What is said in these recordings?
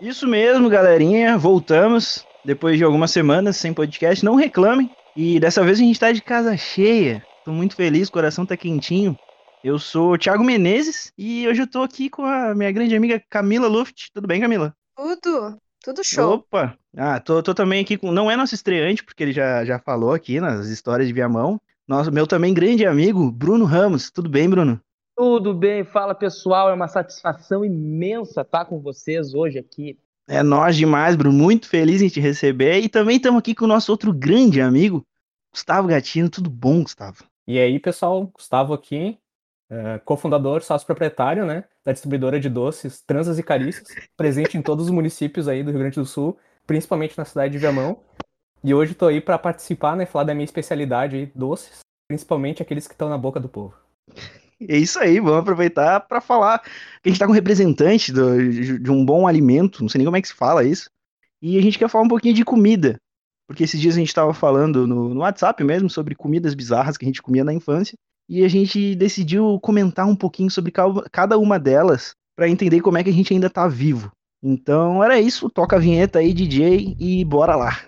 Isso mesmo, galerinha. Voltamos depois de algumas semanas sem podcast. Não reclamem. E dessa vez a gente tá de casa cheia. Tô muito feliz, o coração tá quentinho. Eu sou o Thiago Menezes e hoje eu tô aqui com a minha grande amiga Camila Luft. Tudo bem, Camila? Tudo, tudo show. Opa! Ah, tô, tô também aqui com. Não é nosso estreante, porque ele já, já falou aqui nas histórias de Viamão. Nosso, meu também grande amigo, Bruno Ramos. Tudo bem, Bruno? Tudo bem, fala pessoal, é uma satisfação imensa estar com vocês hoje aqui. É nós demais, Bruno, muito feliz em te receber e também estamos aqui com o nosso outro grande amigo, Gustavo Gatino. Tudo bom, Gustavo? E aí, pessoal, Gustavo aqui, é, cofundador, sócio proprietário, né, da distribuidora de doces Transas e Carícias, presente em todos os municípios aí do Rio Grande do Sul, principalmente na cidade de Viamão. E hoje estou aí para participar, né, falar da minha especialidade aí, doces, principalmente aqueles que estão na boca do povo. É isso aí, vamos aproveitar para falar que a gente está com um representante do, de um bom alimento, não sei nem como é que se fala isso, e a gente quer falar um pouquinho de comida, porque esses dias a gente estava falando no, no WhatsApp mesmo sobre comidas bizarras que a gente comia na infância, e a gente decidiu comentar um pouquinho sobre cada uma delas para entender como é que a gente ainda tá vivo. Então era isso, toca a vinheta aí, DJ, e bora lá.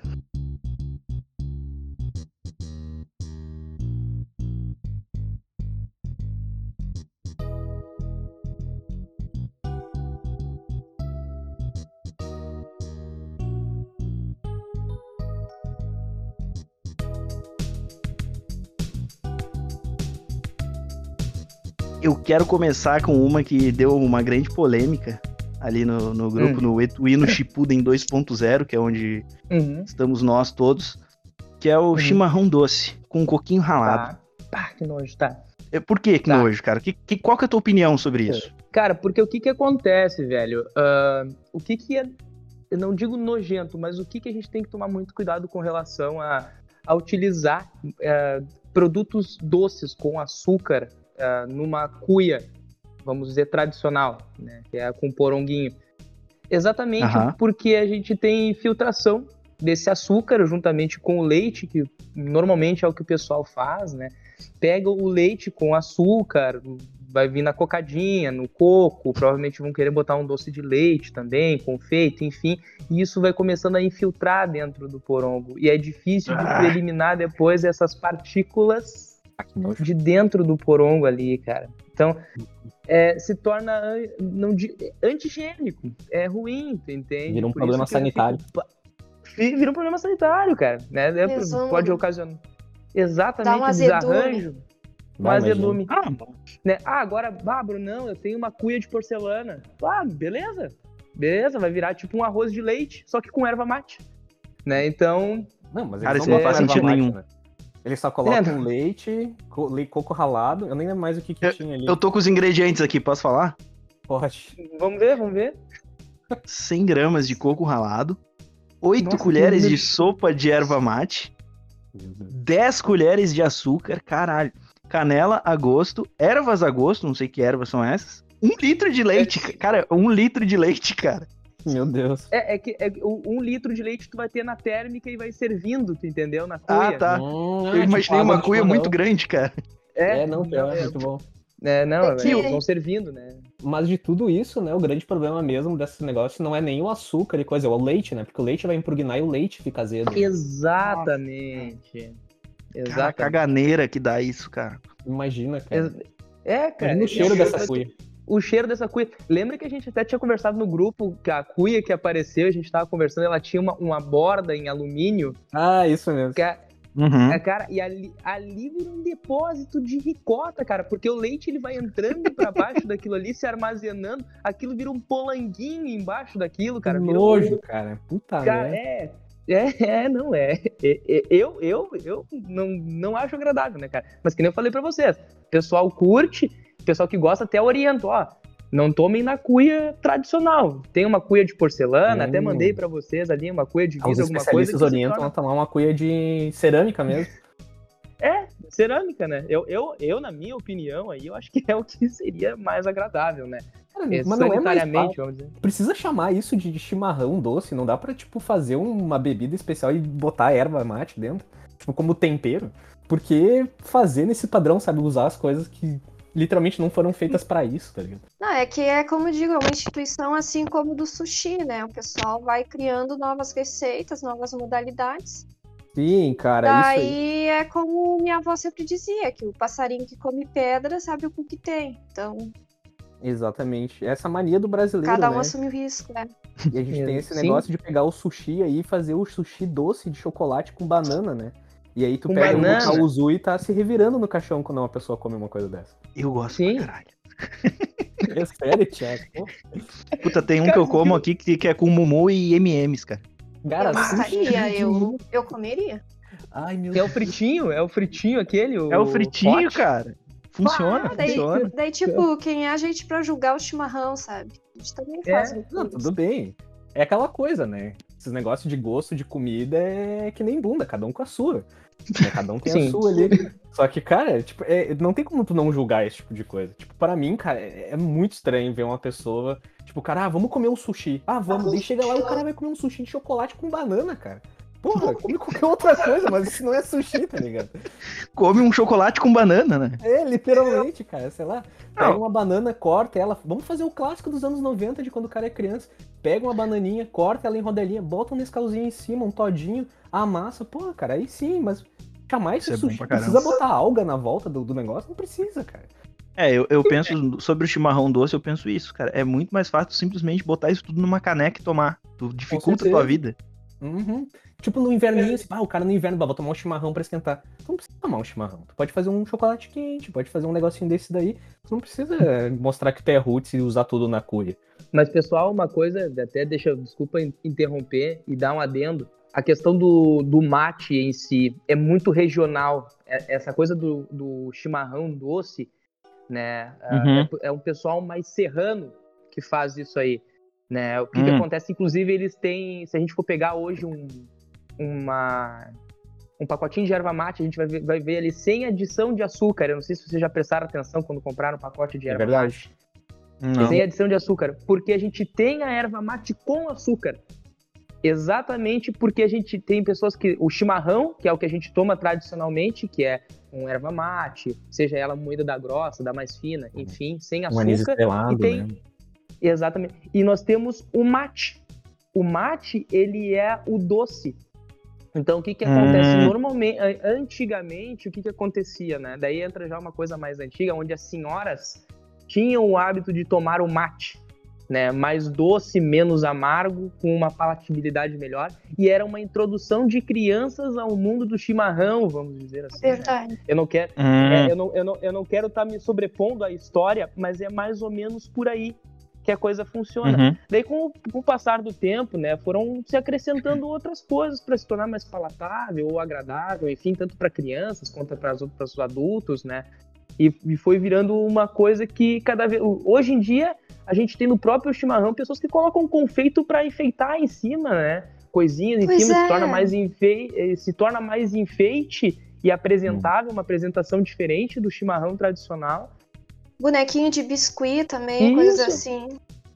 Eu quero começar com uma que deu uma grande polêmica ali no, no grupo, hum. no Hino Shippuden 2.0, que é onde uhum. estamos nós todos, que é o uhum. chimarrão doce, com um coquinho ralado. Tá, que nojo, tá. É, por que que tá. nojo, cara? Que, que, qual que é a tua opinião sobre isso? Cara, porque o que que acontece, velho? Uh, o que que é, eu não digo nojento, mas o que que a gente tem que tomar muito cuidado com relação a, a utilizar uh, produtos doces com açúcar uh, numa cuia, vamos dizer, tradicional, né? Que é com poronguinho. Exatamente porque a gente tem filtração desse açúcar juntamente com o leite, que normalmente é o que o pessoal faz, né? Pega o leite com açúcar, vai vir na cocadinha, no coco, provavelmente vão querer botar um doce de leite também, confeito, enfim, e isso vai começando a infiltrar dentro do porongo. E é difícil de ah. eliminar depois essas partículas de dentro do porongo ali, cara. Então, é, se torna não, antigênico. É ruim, tu entende? Vira um Por problema sanitário. Fico, vira um problema sanitário, cara. Né? É, pode ocasionar. Exatamente, um desarranjo. Um azedume. Ah, né? ah, agora, Bárbaro, não, eu tenho uma cuia de porcelana. Ah, beleza. Beleza, vai virar tipo um arroz de leite, só que com erva mate. Né? Então. Não, mas cara, isso não faz sentido nenhum. Né? Ele só coloca é. um leite, coco ralado. Eu nem lembro mais o que, que eu, tinha ali. Eu tô com os ingredientes aqui, posso falar? Pode. Vamos ver, vamos ver. 100 gramas de coco ralado, 8 Nossa, colheres de sopa de erva mate, 10 colheres de açúcar, caralho. Canela a gosto, ervas a gosto, não sei que ervas são essas. Um litro de leite, é. cara, um litro de leite, cara. Meu Deus. É, é que é, um litro de leite tu vai ter na térmica e vai servindo, tu entendeu? Na cuia. Ah, tá. Hum, eu imaginei uma cuia muito grande, cara. É, é não, não é, muito bom. É, não, é que... vão servindo, né? Mas de tudo isso, né, o grande problema mesmo desse negócio não é nem o açúcar e coisa, é o leite, né? Porque o leite vai impregnar e o leite fica azedo. Exatamente. Exatamente. Cara, a caganeira que dá isso, cara. Imagina, cara. É, cara. Imagina o cheiro dessa cuia o cheiro dessa cuia. Lembra que a gente até tinha conversado no grupo que a cuia que apareceu, a gente tava conversando, ela tinha uma, uma borda em alumínio. Ah, isso mesmo. Que a, Uhum. É, cara, e ali, ali vira um depósito de ricota, cara, porque o leite ele vai entrando para baixo daquilo ali, se armazenando, aquilo vira um polanguinho embaixo daquilo, cara. Nojo, um... cara. Puta cara, é. É, é, não é. é, é eu, eu, eu não, não acho agradável, né, cara? Mas que nem eu falei para vocês, o pessoal curte, pessoal que gosta até orienta, ó. Não tomem na cuia tradicional. Tem uma cuia de porcelana, hum. até mandei para vocês ali, uma cuia de vidro, alguma coisa. Os orientam a tomar uma cuia de cerâmica mesmo. É, cerâmica, né? Eu, eu, eu, na minha opinião, aí, eu acho que é o que seria mais agradável, né? Cara, é, mas não é mais vamos dizer. Precisa chamar isso de chimarrão doce, não dá pra, tipo, fazer uma bebida especial e botar erva mate dentro, tipo, como tempero. Porque fazer nesse padrão, sabe, usar as coisas que literalmente não foram feitas pra isso, tá ligado? Não, é que é como eu digo, é uma instituição assim como do sushi, né? O pessoal vai criando novas receitas, novas modalidades. Sim, cara, isso aí. Daí é como minha avó sempre dizia, que o passarinho que come pedra sabe o cu que tem. Então, Exatamente. Essa mania do brasileiro, cada um né? assume o risco, né? E a gente tem esse Sim. negócio de pegar o sushi aí e fazer o sushi doce de chocolate com banana, né? E aí tu Com pega banana? o Kauzu e tá se revirando no caixão quando uma pessoa come uma coisa dessa. Eu gosto Sim. pra caralho. É sério, Thiago? Puta, tem um que eu como aqui que, que é com Mumu e M&M's, cara. Cara, eu gostaria, eu, eu comeria. Ai, meu Que é o fritinho, é o fritinho aquele? O É o fritinho, pote? cara. Funciona, Ah, daí, funciona. daí, tipo, quem é a gente pra julgar o chimarrão, sabe? A gente também É, faz. Não, tudo bem. É aquela coisa, né? Esses negócios de gosto de comida é que nem bunda, cada um com a sua. Né? Cada um tem Sim. a sua ali. Só que, cara, tipo, é- não tem como tu não julgar esse tipo de coisa. Tipo, para mim, cara, é, é muito estranho ver uma pessoa, tipo, cara, ah, vamos comer um sushi. Ah, vamos. Daí chega lá e o cara vai comer um sushi de chocolate com banana, cara. Porra, come qualquer outra coisa, mas isso não é sushi, tá ligado? Come um chocolate com banana, né? É, literalmente, cara, sei lá. Pega uma banana, corta ela. Vamos fazer o clássico dos anos 90 de quando o cara é criança. Pega uma bananinha, corta ela em rodelinha, bota um Nescauzinho em cima, um todinho, amassa. Pô, cara, aí sim, mas jamais Isso é sushi precisa botar alga na volta do, do negócio? Não precisa, cara. É, eu, eu penso sobre o chimarrão doce, eu penso isso, cara. É muito mais fácil simplesmente botar isso tudo numa caneca e tomar. Tu dificulta a tua vida. Uhum. Tipo no inverninho, assim, ah, o cara no inverno vai tomar um chimarrão pra esquentar. Tu não precisa tomar um chimarrão. Tu pode fazer um chocolate quente, pode fazer um negocinho desse daí. Tu não precisa mostrar que tu é roots e usar tudo na cuia. Mas, pessoal, uma coisa, até deixa, desculpa in- interromper e dar um adendo. A questão do, do mate em si é muito regional. É- Essa coisa do, do chimarrão doce, né? é- Uhum. É, é um pessoal mais serrano que faz isso aí. Né? O que, que Hum. acontece? Inclusive, eles têm. Se a gente for pegar hoje um, uma, um pacotinho de erva mate, a gente vai ver, vai ver ali sem adição de açúcar. Eu não sei se vocês já prestaram atenção quando compraram um pacote de É erva verdade. Não. sem adição de açúcar, porque a gente tem a erva mate com açúcar. Exatamente porque a gente tem pessoas que o chimarrão, que é o que a gente toma tradicionalmente, que é um erva mate, seja ela moída da grossa, da mais fina, enfim, sem Um anis açúcar. estrelado, e tem- né? Exatamente. E nós temos o mate. O mate, ele é o doce. Então, o que que acontece? Hum. Normalmente, antigamente, o que que acontecia, né? Daí entra já uma coisa mais antiga, onde as senhoras tinham o hábito de tomar o mate, né? Mais doce, menos amargo, com uma palatabilidade melhor. E era uma introdução de crianças ao mundo do chimarrão, vamos dizer assim. né? Verdade. Eu não quero, Hum, é, eu, não, eu, não, eu não quero estar me sobrepondo à história, mas é mais ou menos por aí que a coisa funciona. uhum. Daí, com o, com o passar do tempo, né, foram se acrescentando outras coisas para se tornar mais palatável ou agradável, enfim, tanto para crianças quanto para os adultos, né? E, e foi virando uma coisa que cada vez. Hoje em dia, a gente tem no próprio chimarrão pessoas que colocam confeito para enfeitar em cima, né? Coisinhas em Pois cima, é. se torna mais enfei- eh, se torna mais enfeite e apresentável, uma apresentação diferente do chimarrão tradicional. Bonequinho de biscuit também, coisas Isso. assim.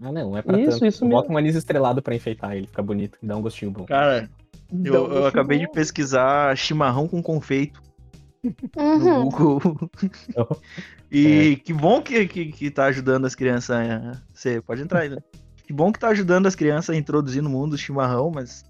Ah, não, é pra Isso, tanto. isso Bota mesmo. um anis estrelado pra enfeitar ele, fica bonito, dá um gostinho bom. Cara, eu, eu deixa acabei de eu- pesquisar chimarrão com confeito Uhum. Google. E que bom que, que, que tá ajudando as crianças a. Você pode entrar aí, né? Que bom que tá ajudando as crianças a introduzir no mundo o chimarrão, mas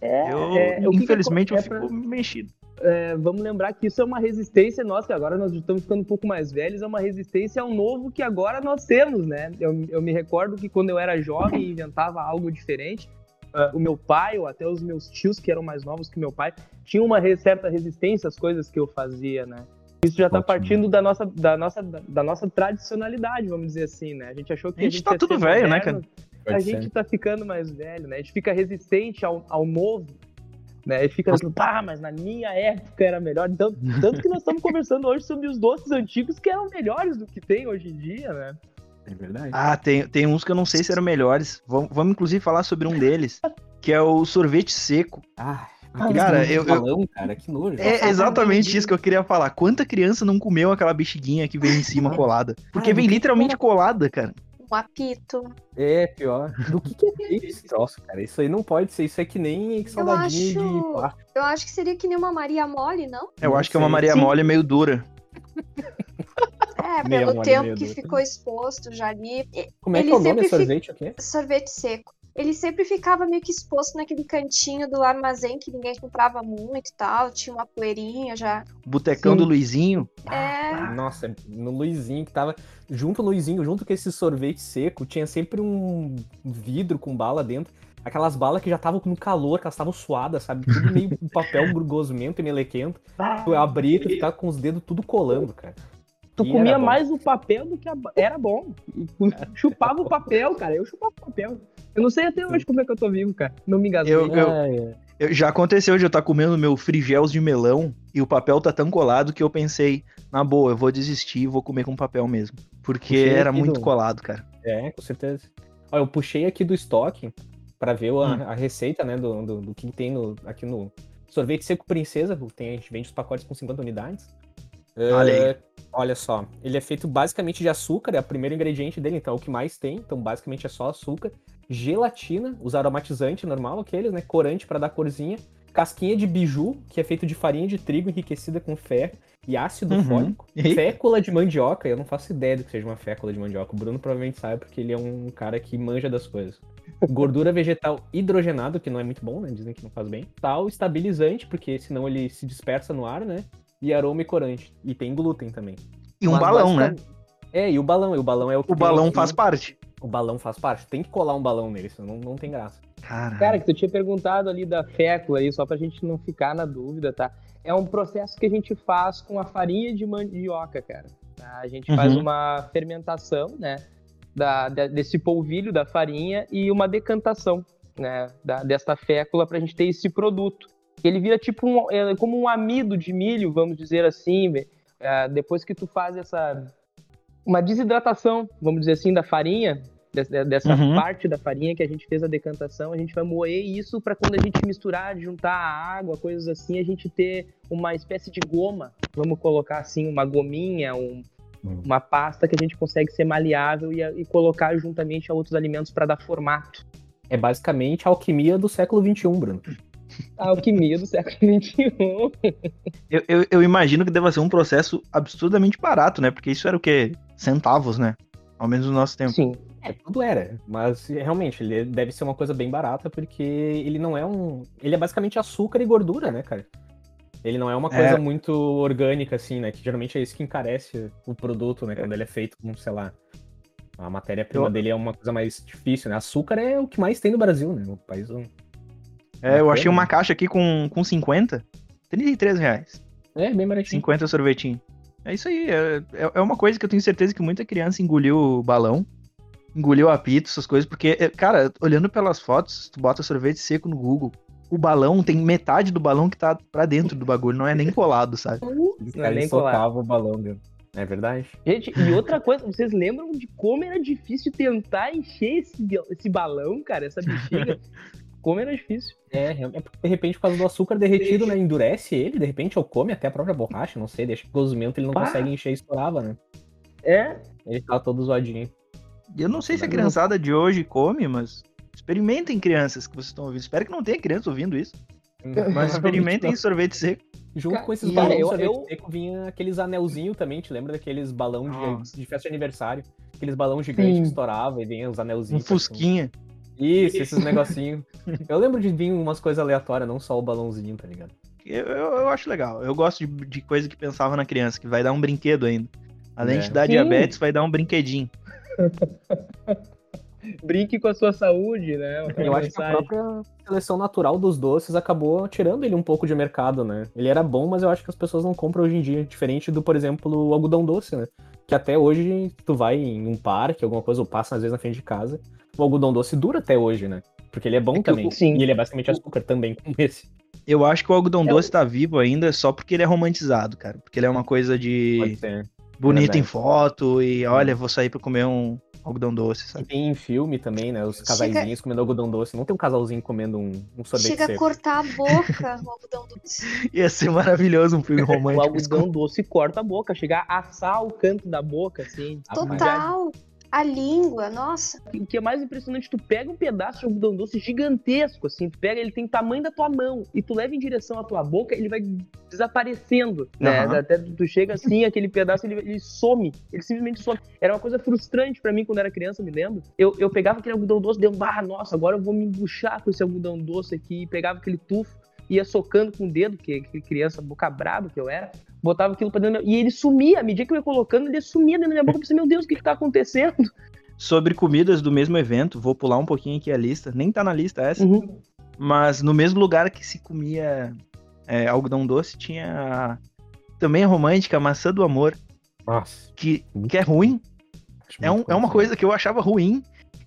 É, eu, é, que que infelizmente, é eu pra- fico mexido. É, vamos lembrar que isso é uma resistência nossa, que agora nós estamos ficando um pouco mais velhos, é uma resistência ao novo que agora nós temos, né? Eu, eu me recordo que quando eu era jovem e inventava algo diferente, ah, o meu pai, ou até os meus tios, que eram mais novos que meu pai, tinham uma certa resistência às coisas que eu fazia, né? Isso já tá Ótimo. partindo da nossa, da, nossa, da nossa tradicionalidade, vamos dizer assim, né? A gente achou que A gente tá ia tudo ser velho, né, moderno, Pode a ser. gente tá ficando mais velho, né? A gente fica resistente ao, ao novo, né? E fica assim, pá, mas na minha época era melhor. Então, tanto que nós estamos conversando hoje sobre os doces antigos que eram melhores do que tem hoje em dia, né? É verdade. Ah, tem, tem uns que eu não sei se eram melhores. Vamos, vamos inclusive falar sobre um deles, que é o sorvete seco. Ah, cara, aquele eu- eu- balão, cara, que nojo. É exatamente isso que eu queria falar. Quanta criança não comeu aquela bexiguinha que vem em cima colada? Porque Ah, vem literalmente colada, cara. Um apito. É, pior. Do que, que é esse troço, cara? Isso aí não pode ser. Isso é que nem saudadinho acho- de plástico. Eu acho que seria que nem uma Maria Mole, não? Eu Não acho que é uma sei. Maria Sim. Mole meio dura. É, pelo tempo que ficou exposto já ali. e- Como é que Ele é o nome? sempre É sorvete o quê? Sorvete seco. Ele sempre ficava meio que exposto naquele cantinho do armazém que ninguém comprava muito e tal. Tinha uma poeirinha já. Botecão Sim. do Luizinho. É. Nossa, no Luizinho que tava. Junto ao Luizinho, junto com esse sorvete seco, tinha sempre um vidro com bala dentro. Aquelas balas que já estavam no calor, que elas estavam suadas, sabe? Tudo meio com papel gosmento e melequento. Tu abria e tu ficava com os dedos tudo colando, cara. Tu E comia mais o papel do que a... Era bom. E chupava o papel, cara. Eu chupava o papel. Eu não sei até hoje como é que eu tô vivo, cara. Não me engasguei. Eu- eu- Ah, é. Eu- já aconteceu de eu estar comendo meu frigels de melão e o papel tá tão colado que eu pensei, na boa, eu vou desistir e vou comer com papel mesmo. Porque Puxei era muito do- colado, cara. É, com certeza. Ó, eu puxei aqui do estoque pra ver a, Hum. a receita, né, do, do, do que tem no, aqui no sorvete seco princesa. Tem, a gente vende os pacotes com 50 unidades. É, olha só, ele é feito basicamente de açúcar, é o primeiro ingrediente dele, então é o que mais tem. Então basicamente é só açúcar, gelatina, os aromatizantes normal, aqueles, né, corante pra dar corzinha, casquinha de biju, que é feito de farinha de trigo enriquecida com ferro e ácido Uhum. fólico, E- fécula de mandioca, eu não faço ideia do que seja uma fécula de mandioca. O Bruno provavelmente sabe porque ele é um cara que manja das coisas. Gordura vegetal hidrogenado, que não é muito bom, né? Dizem que não faz bem. Tal, estabilizante, porque senão ele se dispersa no ar, né? E aroma e corante. E tem glúten também. E um Mas balão, né? É, e o balão. E o balão é o que O balão faz parte. O balão faz parte. Tem que colar um balão nele, senão não, não tem graça. Cara, Cara, que tu tinha perguntado ali da fécula aí, só pra gente não ficar na dúvida, tá? É um processo que a gente faz com a farinha de mandioca, cara. tá? A gente faz Uhum. uma fermentação, né? Da, da- desse polvilho da farinha e uma decantação, né? Da, desta fécula pra gente ter esse produto. Ele vira tipo um, é, como um amido de milho, vamos dizer assim. é, depois que tu faz essa uma desidratação, vamos dizer assim, da farinha, des- dessa Uhum. parte da farinha que a gente fez a decantação, a gente vai moer isso para quando a gente misturar, juntar a água, coisas assim, a gente ter uma espécie de goma, vamos colocar assim, uma gominha, um- Hum. uma pasta que a gente consegue ser maleável e, e colocar juntamente a outros alimentos para dar formato. É basicamente a alquimia do século XXI, Bruno. A alquimia do século XXI. eu, eu, eu imagino que deva ser um processo absurdamente barato, né? Porque isso era o quê? Centavos, né? Ao menos no nosso tempo. Sim. É, tudo era. Mas realmente, ele deve ser uma coisa bem barata, porque ele não é um. Ele é basicamente açúcar e gordura, né, cara? Ele não é uma coisa É. muito orgânica, assim, né? Que geralmente é isso que encarece o produto, né? Quando ele é feito com, sei lá. A matéria-prima Eu- dele é uma coisa mais difícil, né? Açúcar é o que mais tem no Brasil, né? O país. É, eu achei uma caixa aqui com, com 50. 33 reais. É, bem baratinho. 50 sorvetinho. É isso aí. É, é- é uma coisa que eu tenho certeza que muita criança engoliu o balão. Engoliu apito, essas coisas. Porque, é, cara, olhando pelas fotos, tu bota sorvete seco no Google. O balão tem metade do balão que tá pra dentro do bagulho, não é nem colado, sabe? Os Não é caras nem socavam o balão dentro. É verdade? Gente, e outra coisa, vocês lembram de como era difícil tentar encher esse, esse balão, cara, essa bexiga? como era difícil. É, é porque, de repente, por causa do açúcar derretido, né? Endurece ele, de repente, ou come até a própria borracha, não sei, deixa que o gozimento ele não Ah. consegue encher e estourava, né? É, Ele tava todo zoadinho. E eu não sei se a criançada de hoje come, mas experimentem crianças que vocês estão ouvindo. Espero que não tenha criança ouvindo isso. Mas experimentem sorvete seco. Junto Cara, com esses balões eu- de sorvete eu- seco vinha aqueles anelzinhos também, te lembra daqueles balão de, de festa de aniversário? Aqueles balão gigantes Sim. que estourava e vinha os Um anelzinhos. fusquinha. Isso, esses negocinhos. Eu lembro de vir umas coisas aleatórias, não só o balãozinho, tá ligado? Eu, eu, eu acho legal. Eu gosto de, de coisa que pensava na criança, que vai dar um brinquedo ainda. Além É. de dar Sim. diabetes, vai dar um brinquedinho. brinque com a sua saúde, né? Eu acho que a própria seleção natural dos doces acabou tirando ele um pouco de mercado, né? Ele era bom, mas eu acho que as pessoas não compram hoje em dia. Diferente do, por exemplo, o algodão doce, né? Que até hoje tu vai em um parque, alguma coisa, ou passa às vezes na frente de casa. O algodão doce dura até hoje, né? Porque ele é bom É também. o- sim. E ele é basicamente açúcar também, como esse. Eu acho que o algodão É doce tá vivo ainda só porque ele é romantizado, cara. Porque ele é uma coisa de Pode ser. bonito em verdade. foto e olha, vou sair pra comer um algodão doce, E sabe? tem em filme também, né? Os casaizinhos comendo algodão doce. Não tem um casalzinho comendo um, um sorvete Chega a seco. cortar a boca o algodão doce. Ia ser maravilhoso um filme O romântico. algodão doce corta a boca, chegar a assar o canto da boca, assim. Total. A língua, nossa. O que é mais impressionante, tu pega um pedaço de algodão doce gigantesco, assim, tu pega, ele tem o tamanho da tua mão, e tu leva em direção à tua boca, ele vai desaparecendo, né? Aham. Até tu tu chega assim, aquele pedaço, ele, ele some, ele simplesmente some. Era uma coisa frustrante pra mim quando era criança, me lembro. Eu, eu pegava aquele algodão doce, deu, ah, nossa, agora eu vou me embuchar com esse algodão doce aqui, e pegava aquele tufo, ia socando com o dedo, que, que criança boca braba que eu era, botava aquilo pra dentro, e ele sumia, à medida que eu ia colocando, ele sumia dentro da minha boca, eu pensei, meu Deus, o que que tá acontecendo? Sobre comidas do mesmo evento, vou pular um pouquinho aqui a lista. Nem tá na lista essa, Uhum. mas no mesmo lugar que se comia é, algodão doce, tinha também a romântica, a maçã do amor, Nossa. que, que é ruim. É, um- é uma coisa que eu achava ruim.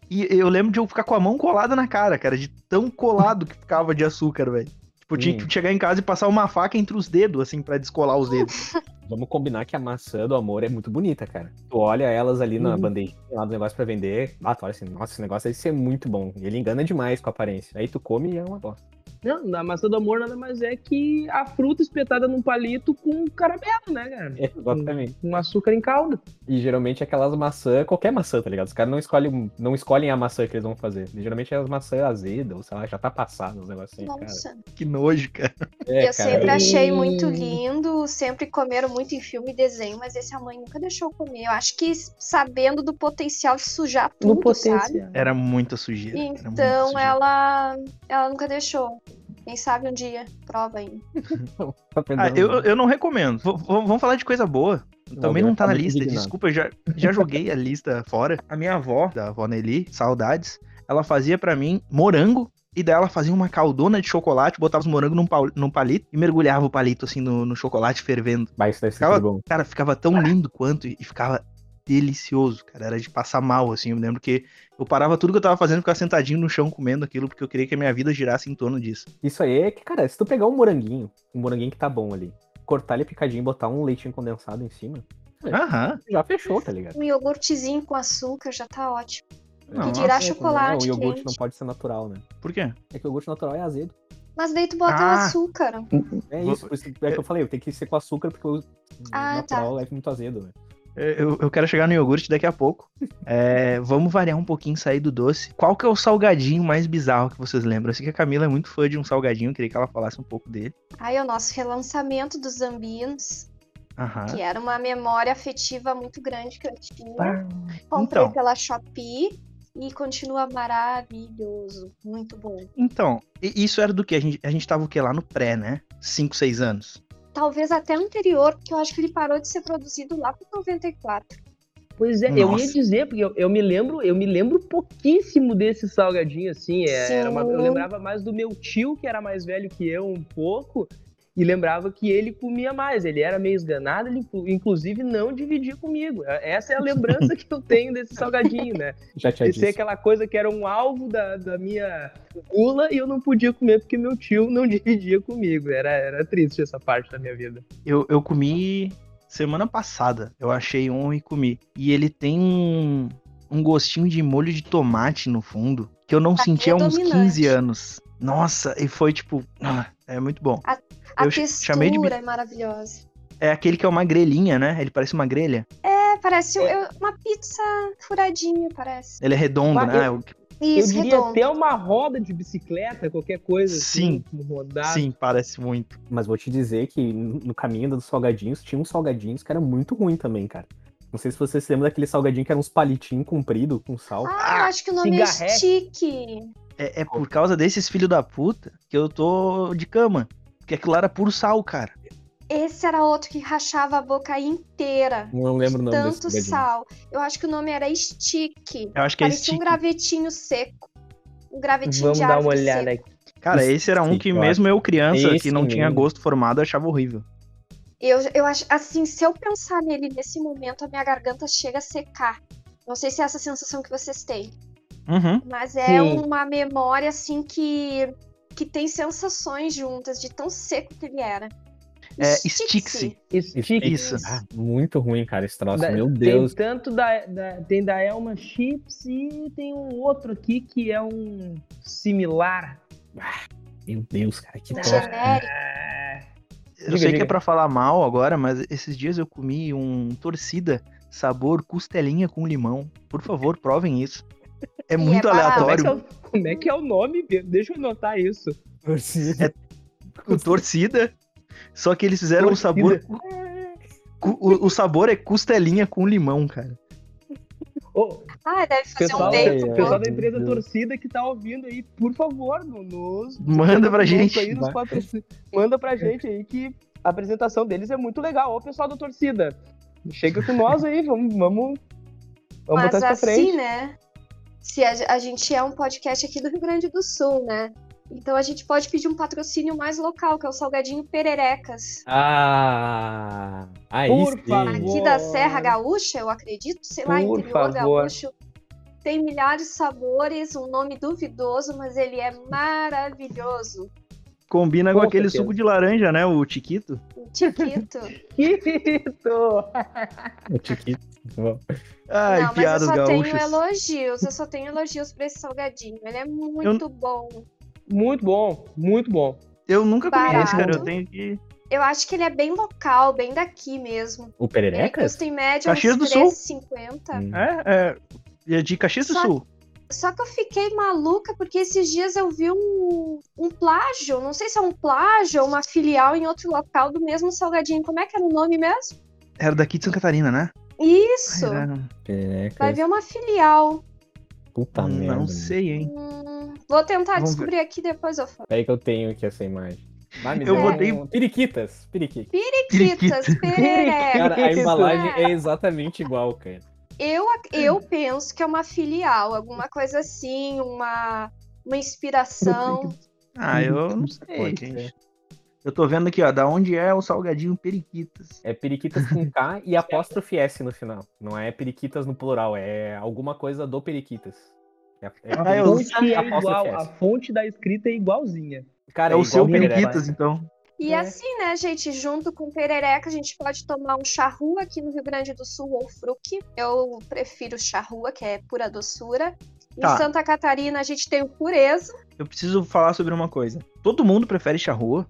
E eu lembro de eu ficar com a mão colada na cara, cara, de tão colado que ficava de açúcar, velho. Tipo, tinha Hum. que chegar em casa e passar uma faca entre os dedos, assim, pra descolar os dedos. Vamos combinar que a maçã do amor é muito bonita, cara. Tu olha elas ali na Uhum. bandejinha lá do negócio pra vender. Ah, tu olha assim, nossa, esse negócio deve ser muito bom. E ele engana demais com a aparência. Aí tu come e é uma bosta. Não, a maçã do amor nada mais é que a fruta espetada num palito com caramelo, né, cara? Exatamente. Com açúcar em calda. E geralmente aquelas maçã, qualquer maçã, tá ligado? Os caras não escolhem, não escolhem a maçã que eles vão fazer. Geralmente é as maçãs azedas, ou sei lá, já tá passado os negocinhos, cara. Nossa. que nojo, cara. É, eu cara, sempre achei muito lindo, sempre comeram muito em filme e desenho, mas esse a mãe nunca deixou comer. Eu acho que sabendo do potencial de sujar No tudo, potencial. sabe? Era muita sujeira. Então sujeira. ela, ela nunca deixou. Quem sabe um dia, prova aí. Tá Ah, eu, eu não recomendo. V- vamos falar de coisa boa. Também não tá na lista. indignado. Desculpa, eu já, já joguei a lista fora. A minha avó, da avó Nelly, saudades, ela fazia pra mim morango. E daí ela fazia uma caldona de chocolate, botava os morangos num, pau- num palito e mergulhava o palito assim no, no chocolate fervendo. Vai, isso deve ser Ficava- bom. Cara, ficava tão lindo quanto e ficava delicioso, cara. Era de passar mal, assim. Eu me lembro que eu parava tudo que eu tava fazendo e ficava sentadinho no chão comendo aquilo, porque eu queria que a minha vida girasse em torno disso. Isso aí é que, cara, se tu pegar um moranguinho, um moranguinho que tá bom ali, cortar ele picadinho e botar um leitinho condensado em cima, Aham. já fechou, tá ligado? Um iogurtezinho com açúcar já tá ótimo. Não, dirá nossa, chocolate Não, o iogurte quente. não pode ser natural, né? Por quê? É que o iogurte natural é azedo. Mas daí tu bota o Ah. açúcar. É isso, por isso é que eu falei, tem que ser com açúcar, porque o Ah, natural é muito azedo, né? Eu, eu quero chegar no iogurte daqui a pouco. É, vamos variar um pouquinho, sair do doce. Qual que é o salgadinho mais bizarro que vocês lembram? Eu sei que a Camila é muito fã de um salgadinho, queria que ela falasse um pouco dele. Aí é o nosso relançamento dos Zambinos, Aham. que era uma memória afetiva muito grande que eu tinha. Ah, Comprei então. pela Shopee e continua maravilhoso. Muito bom. Então, isso era do que? A gente, a gente tava o quê? Lá no pré, né? 5, 6 anos. Talvez até anterior, porque eu acho que ele parou de ser produzido lá por 94. Pois é, eu Nossa. ia dizer, porque eu, eu me lembro, eu me lembro pouquíssimo desse salgadinho, assim. é, era uma- eu lembrava mais do meu tio, que era mais velho que eu um pouco, e lembrava que ele comia mais. Ele era meio esganado, ele inclu- inclusive não dividia comigo. É- Essa é a lembrança que eu tenho desse salgadinho, né? Já tinha De ser dito. aquela coisa que era um alvo da, da minha gula e eu não podia comer porque meu tio não dividia comigo. Era, era triste essa parte da minha vida. Eu, eu comi semana passada. Eu achei um e comi. E ele tem um, um gostinho de molho de tomate no fundo, que eu não Tá sentia há uns predominante. 15 anos. Nossa, e foi tipo. ah, é muito bom. A Eu ch- textura chamei de é maravilhosa. É aquele que é uma grelhinha, né? Ele parece uma grelha. É, parece eu- uma pizza furadinha, parece. Ele é redondo, né? eu- Isso, eu diria redondo. até uma roda de bicicleta, qualquer coisa Sim. assim, rodar. Sim, parece muito. Mas vou te dizer que no caminho dos salgadinhos, tinha uns salgadinhos que era muito ruim também, cara. Não sei se você se lembra daquele salgadinho que era uns palitinhos compridos com sal. Ah, eu acho que o nome é cigarrete. Stick. É, é por causa desses filhos da puta que eu tô de cama. Porque aquilo lá era puro sal, cara. Esse era outro que rachava a boca inteira. Não lembro o nome desse Tanto salgadinho. sal. Eu acho que o nome era Stick. Eu acho que é Parecia um stick. gravetinho seco. Um gravetinho Vamos de dar uma olhada seco. aqui. Cara, Esse era um que mesmo eu criança, Esse que não tinha mesmo. gosto formado, achava horrível. Eu, eu acho, assim, se eu pensar nele nesse momento, a minha garganta chega a secar. Não sei se é essa sensação que vocês têm. Uhum. Mas é Sim. uma memória, assim, que, que tem sensações juntas, de tão seco que ele era. É. Stick. Isso. Ah, muito ruim, cara, esse troço. Da- Meu Deus. Tem tanto da, da- tem da Elma Chips e tem um outro aqui que é um similar. Meu Deus, cara, que troço. É, Eu Diga, sei que diga. é pra falar mal agora, mas esses dias eu comi um torcida sabor costelinha com limão. Por favor, provem isso. É E muito é barato. Como é, é aleatório. o, como é que é o nome? Deixa eu anotar isso. Torcida. O torcida. Só que eles fizeram o Torcida. sabor. cu- O, o sabor é costelinha com limão, cara. Ô, Ah, deve fazer pessoal, um é, date. é. pessoal da empresa. Torcida que tá ouvindo aí, por favor, no- nos. Manda pra gente. aí, nos patrocin- Manda pra gente aí que a apresentação deles é muito legal. Ô, pessoal da Torcida, chega com nós aí, vamos, vamos, vamos Mas botar isso pra assim, frente. né? Se a, a gente é um podcast aqui do Rio Grande do Sul, né? Então a gente pode pedir um patrocínio mais local, que é o Salgadinho Pererecas. Ah, aí Por sim. favor. Aqui da Serra Gaúcha, eu acredito, sei lá, Por interior favor. gaúcho. Tem milhares de sabores, um nome duvidoso, mas ele é maravilhoso. Combina com, Com aquele certeza. suco de laranja, né? O Tiquito. Tiquito. Quito! O Tiquito. Bom. Ai, Não, mas eu só gaúchas. tenho elogios, eu só tenho elogios pra esse salgadinho. Ele é muito bom. Muito bom, muito bom. Eu nunca comi esse, cara. Eu Barato. tenho que. Eu acho que ele é bem local, bem daqui mesmo. O Ele Pererecas? custa em média Caxias uns do Sul. 13,50. Hum. É, é. é de Caxias do Só- Sul. Só que eu fiquei maluca porque esses dias eu vi um, um plágio, não sei se é um plágio ou uma filial em outro local do mesmo salgadinho. Como é que era o nome mesmo? Era daqui de Santa Catarina, né? Isso! Era- Vai ver uma filial. Puta merda. Não sei, hein? Hum, vou tentar Vamos descobrir aqui depois eu falo. É aí que eu tenho aqui essa imagem. Vai me Eu dar botei- um- Periquitas. Periquitas. Periquitas, pererecas. Cara, a Isso. embalagem é exatamente igual, cara. Eu, ac- eu penso que é uma filial, alguma coisa assim, uma, uma inspiração. Ah, eu não sei, Pode gente. ser. Eu tô vendo aqui, ó, da onde é o salgadinho Periquitas. É periquitas com K e apóstrofe S no final. Não é periquitas no plural, é alguma coisa do periquitas. É, é Ah, A fonte é igual, a fonte da escrita é igualzinha. Cara, É o igual seu Perereca. Periquitas, então. E É. assim, né, gente, junto com perereca, a gente pode tomar um charrua aqui no Rio Grande do Sul ou fruque. Eu prefiro charrua, que é pura doçura. Em Tá. Santa Catarina a gente tem o pureza. Eu preciso falar sobre uma coisa. Todo mundo prefere charrua,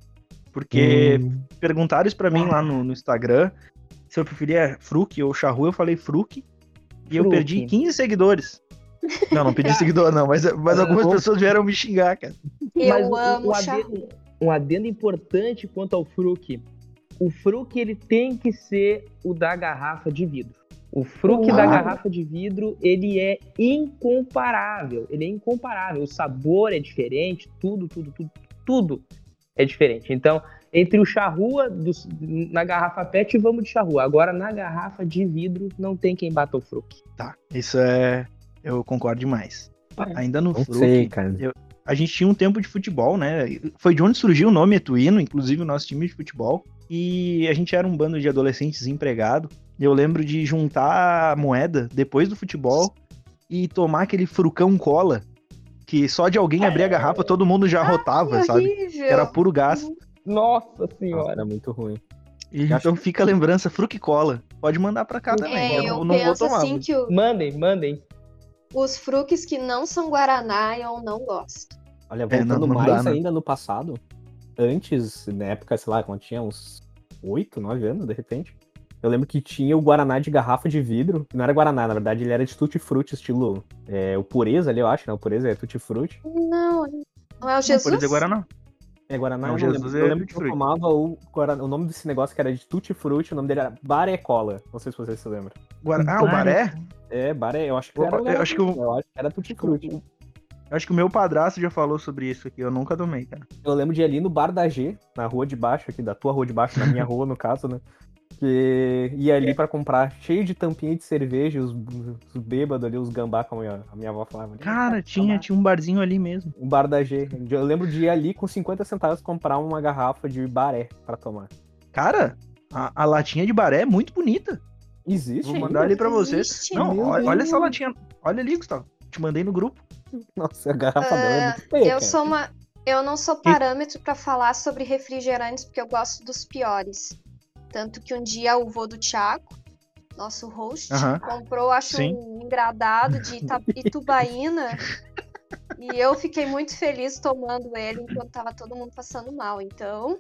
porque Hum, perguntaram isso pra mim lá no, no Instagram se eu preferia fruque ou charrua. Eu falei fruque e eu perdi 15 seguidores. Não, não perdi seguidor, não, mas, mas algumas pessoas vieram me xingar, cara. Eu Mas amo charrua. Um adendo importante quanto ao fruque. O fruque ele tem que ser o da garrafa de vidro. O fruque da garrafa de vidro, ele é incomparável. Ele é incomparável. O sabor é diferente, tudo, tudo, tudo, tudo é diferente. Então, entre o charrua dos- na garrafa PET, vamos de charrua. Agora, na garrafa de vidro, não tem quem bata o fruque. Tá, isso é. Eu concordo demais. Ainda no sei, cara. A gente tinha um tempo de futebol, né? Foi de onde surgiu o nome Etuino, inclusive o nosso time de futebol. E a gente era um bando de adolescentes desempregados. E eu lembro de juntar a moeda depois do futebol e tomar aquele frucão cola. Que só de alguém abrir a garrafa todo mundo já rotava, sabe? Horrível. Era puro gás. Nossa Nossa, senhora. era muito ruim. E então fica a lembrança, fruque cola. Pode mandar pra cá também. É, eu eu não, vou tomar. assim que o- Mandem, mandem. Os fruques que não são Guaraná eu não gosto. Olha, É, não- voltando não mais dá, né? ainda no passado, antes, na época, sei lá, quando tinha uns 8, 9 anos, de repente, eu lembro que tinha o Guaraná de garrafa de vidro, que não era Guaraná, na verdade, ele era de tutti-frutti, estilo é, o Pureza ali, eu acho, né? O Pureza é tutti-frutti. Não, não é o Jesus? dizer Guaraná. É Guaraná, Não, eu, Jesus lembro. é eu lembro que eu tomava o, Guaraná- o nome desse negócio que era de tutti-frutti, o nome dele era Barecola, não sei se vocês se lembram. Guara- Ah, o baré? É, Baré, eu acho que Eu- era eu acho que o- eu acho que era tutti-frutti. Eu Acho que o meu padrasto já falou sobre isso aqui. Eu nunca tomei, cara. Eu lembro de ir ali no bar da G, na rua de baixo, aqui da tua rua de baixo, na minha rua, no caso, né? Que ia ali pra comprar cheio de tampinha de cerveja, os, os bêbados ali, os gambá, como a minha, a minha avó falava. né? Cara, tinha, tinha um barzinho ali mesmo. Um bar da G. Eu lembro de ir ali com 50 centavos comprar uma garrafa de baré pra tomar. Cara, a, a latinha de baré é muito bonita. Existe Vou ainda? mandar ali pra você. Existe? Não, olha, Deus. essa latinha. Olha ali, Gustavo. Te mandei no grupo. Nossa, a garrafa dela é muito feia, Eu cara. sou uma. Eu não sou parâmetro pra falar sobre refrigerantes, porque eu gosto dos piores. Tanto que um dia o vô do Thiago, nosso host, Aham. comprou, acho, Sim. um engradado de Itubaína. e eu fiquei muito feliz tomando ele enquanto tava todo mundo passando mal. Então,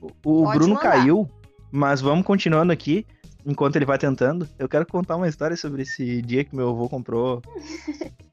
O, o Pode Bruno mandar. caiu, mas vamos continuando aqui. Enquanto ele vai tentando, eu quero contar uma história sobre esse dia que meu avô comprou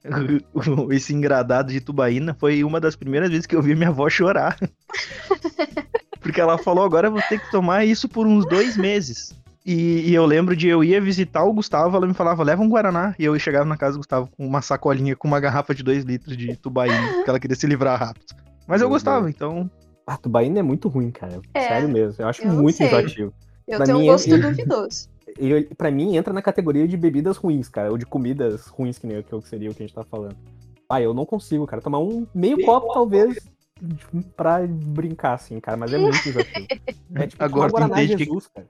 esse engradado de tubaína. Foi uma das primeiras vezes que eu vi minha avó chorar. Porque ela falou, agora eu vou ter que tomar isso por uns dois meses. E, e, eu lembro de eu ia visitar o Gustavo, ela me falava, leva um Guaraná. E eu chegava na casa do Gustavo com uma sacolinha com uma garrafa de dois litros de tubaína, porque ela queria se livrar rápido. Mas eu gostava, então. Ah, tubaína é muito ruim, cara. É, Sério mesmo. Eu acho eu muito enjoativo. Eu pra tenho mim, um gosto duvidoso. Ele, pra mim, entra na categoria de bebidas ruins, cara. Ou de comidas ruins, que nem que seria o que a gente tá falando. Ah, eu não consigo, cara. Tomar um meio copo, talvez, pra brincar, assim, cara. Mas é muito enjoativo. É tipo Agora tu entende Jesus, que... cara.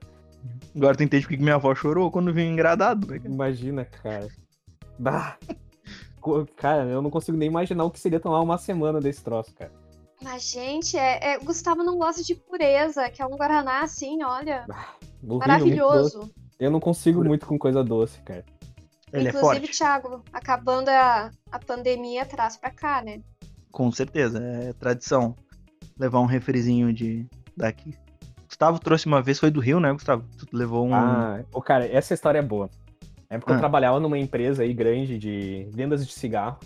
Agora tu entende porque minha avó chorou quando vinha engradado, né? Imagina, cara. Bah. Cara, eu não consigo nem imaginar o que seria tomar uma semana desse troço, cara. Mas, gente, é, é, Gustavo não gosta de pureza, que é um Guaraná assim, olha. Ah, maravilhoso. Eu não consigo muito com coisa doce, cara. Ele é Inclusive, é Thiago, acabando a, a pandemia, traz pra cá, né? Com certeza, é tradição levar um refrizinho de daqui. Gustavo trouxe uma vez, foi do Rio, né, Gustavo? Tu levou um. Ah, oh, cara, essa história é boa. É porque ah. eu trabalhava numa empresa aí grande de vendas de cigarro.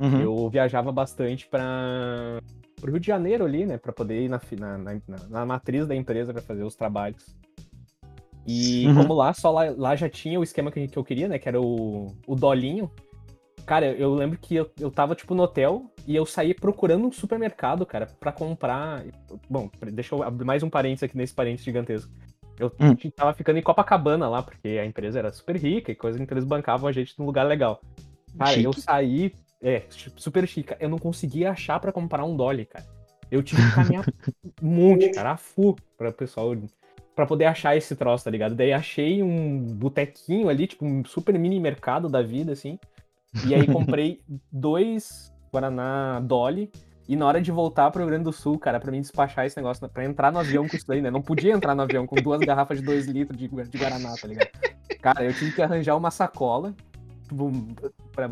Uhum. Eu viajava bastante para pro Rio de Janeiro ali, né, para poder ir na, na, na, na, matriz da empresa para fazer os trabalhos. E uhum. como lá, só lá, lá já tinha o esquema que, que eu queria, né, que era o, o dolinho. Cara, eu lembro que eu, eu tava, tipo, no hotel e eu saí procurando um supermercado, cara, para comprar. Bom, deixa eu abrir mais um parênteses aqui nesse parênteses gigantesco. Eu hum. tava ficando em Copacabana lá, porque a empresa era super rica e coisa que eles bancavam a gente num lugar legal. Cara, chique. eu saí é, super chique. Eu não conseguia achar para comprar um Dolly, cara. Eu tive que caminhar um monte, cara, a full, pra pessoal, pra poder achar esse troço, tá ligado? Daí achei um botequinho ali, tipo um super mini mercado da vida, assim. E aí comprei dois Guaraná Dolly. E na hora de voltar pro Rio Grande do Sul, cara, pra mim despachar esse negócio, pra entrar no avião com isso daí, né? Não podia entrar no avião com duas garrafas de dois litros de, de Guaraná, tá ligado? Cara, eu tive que arranjar uma sacola tipo,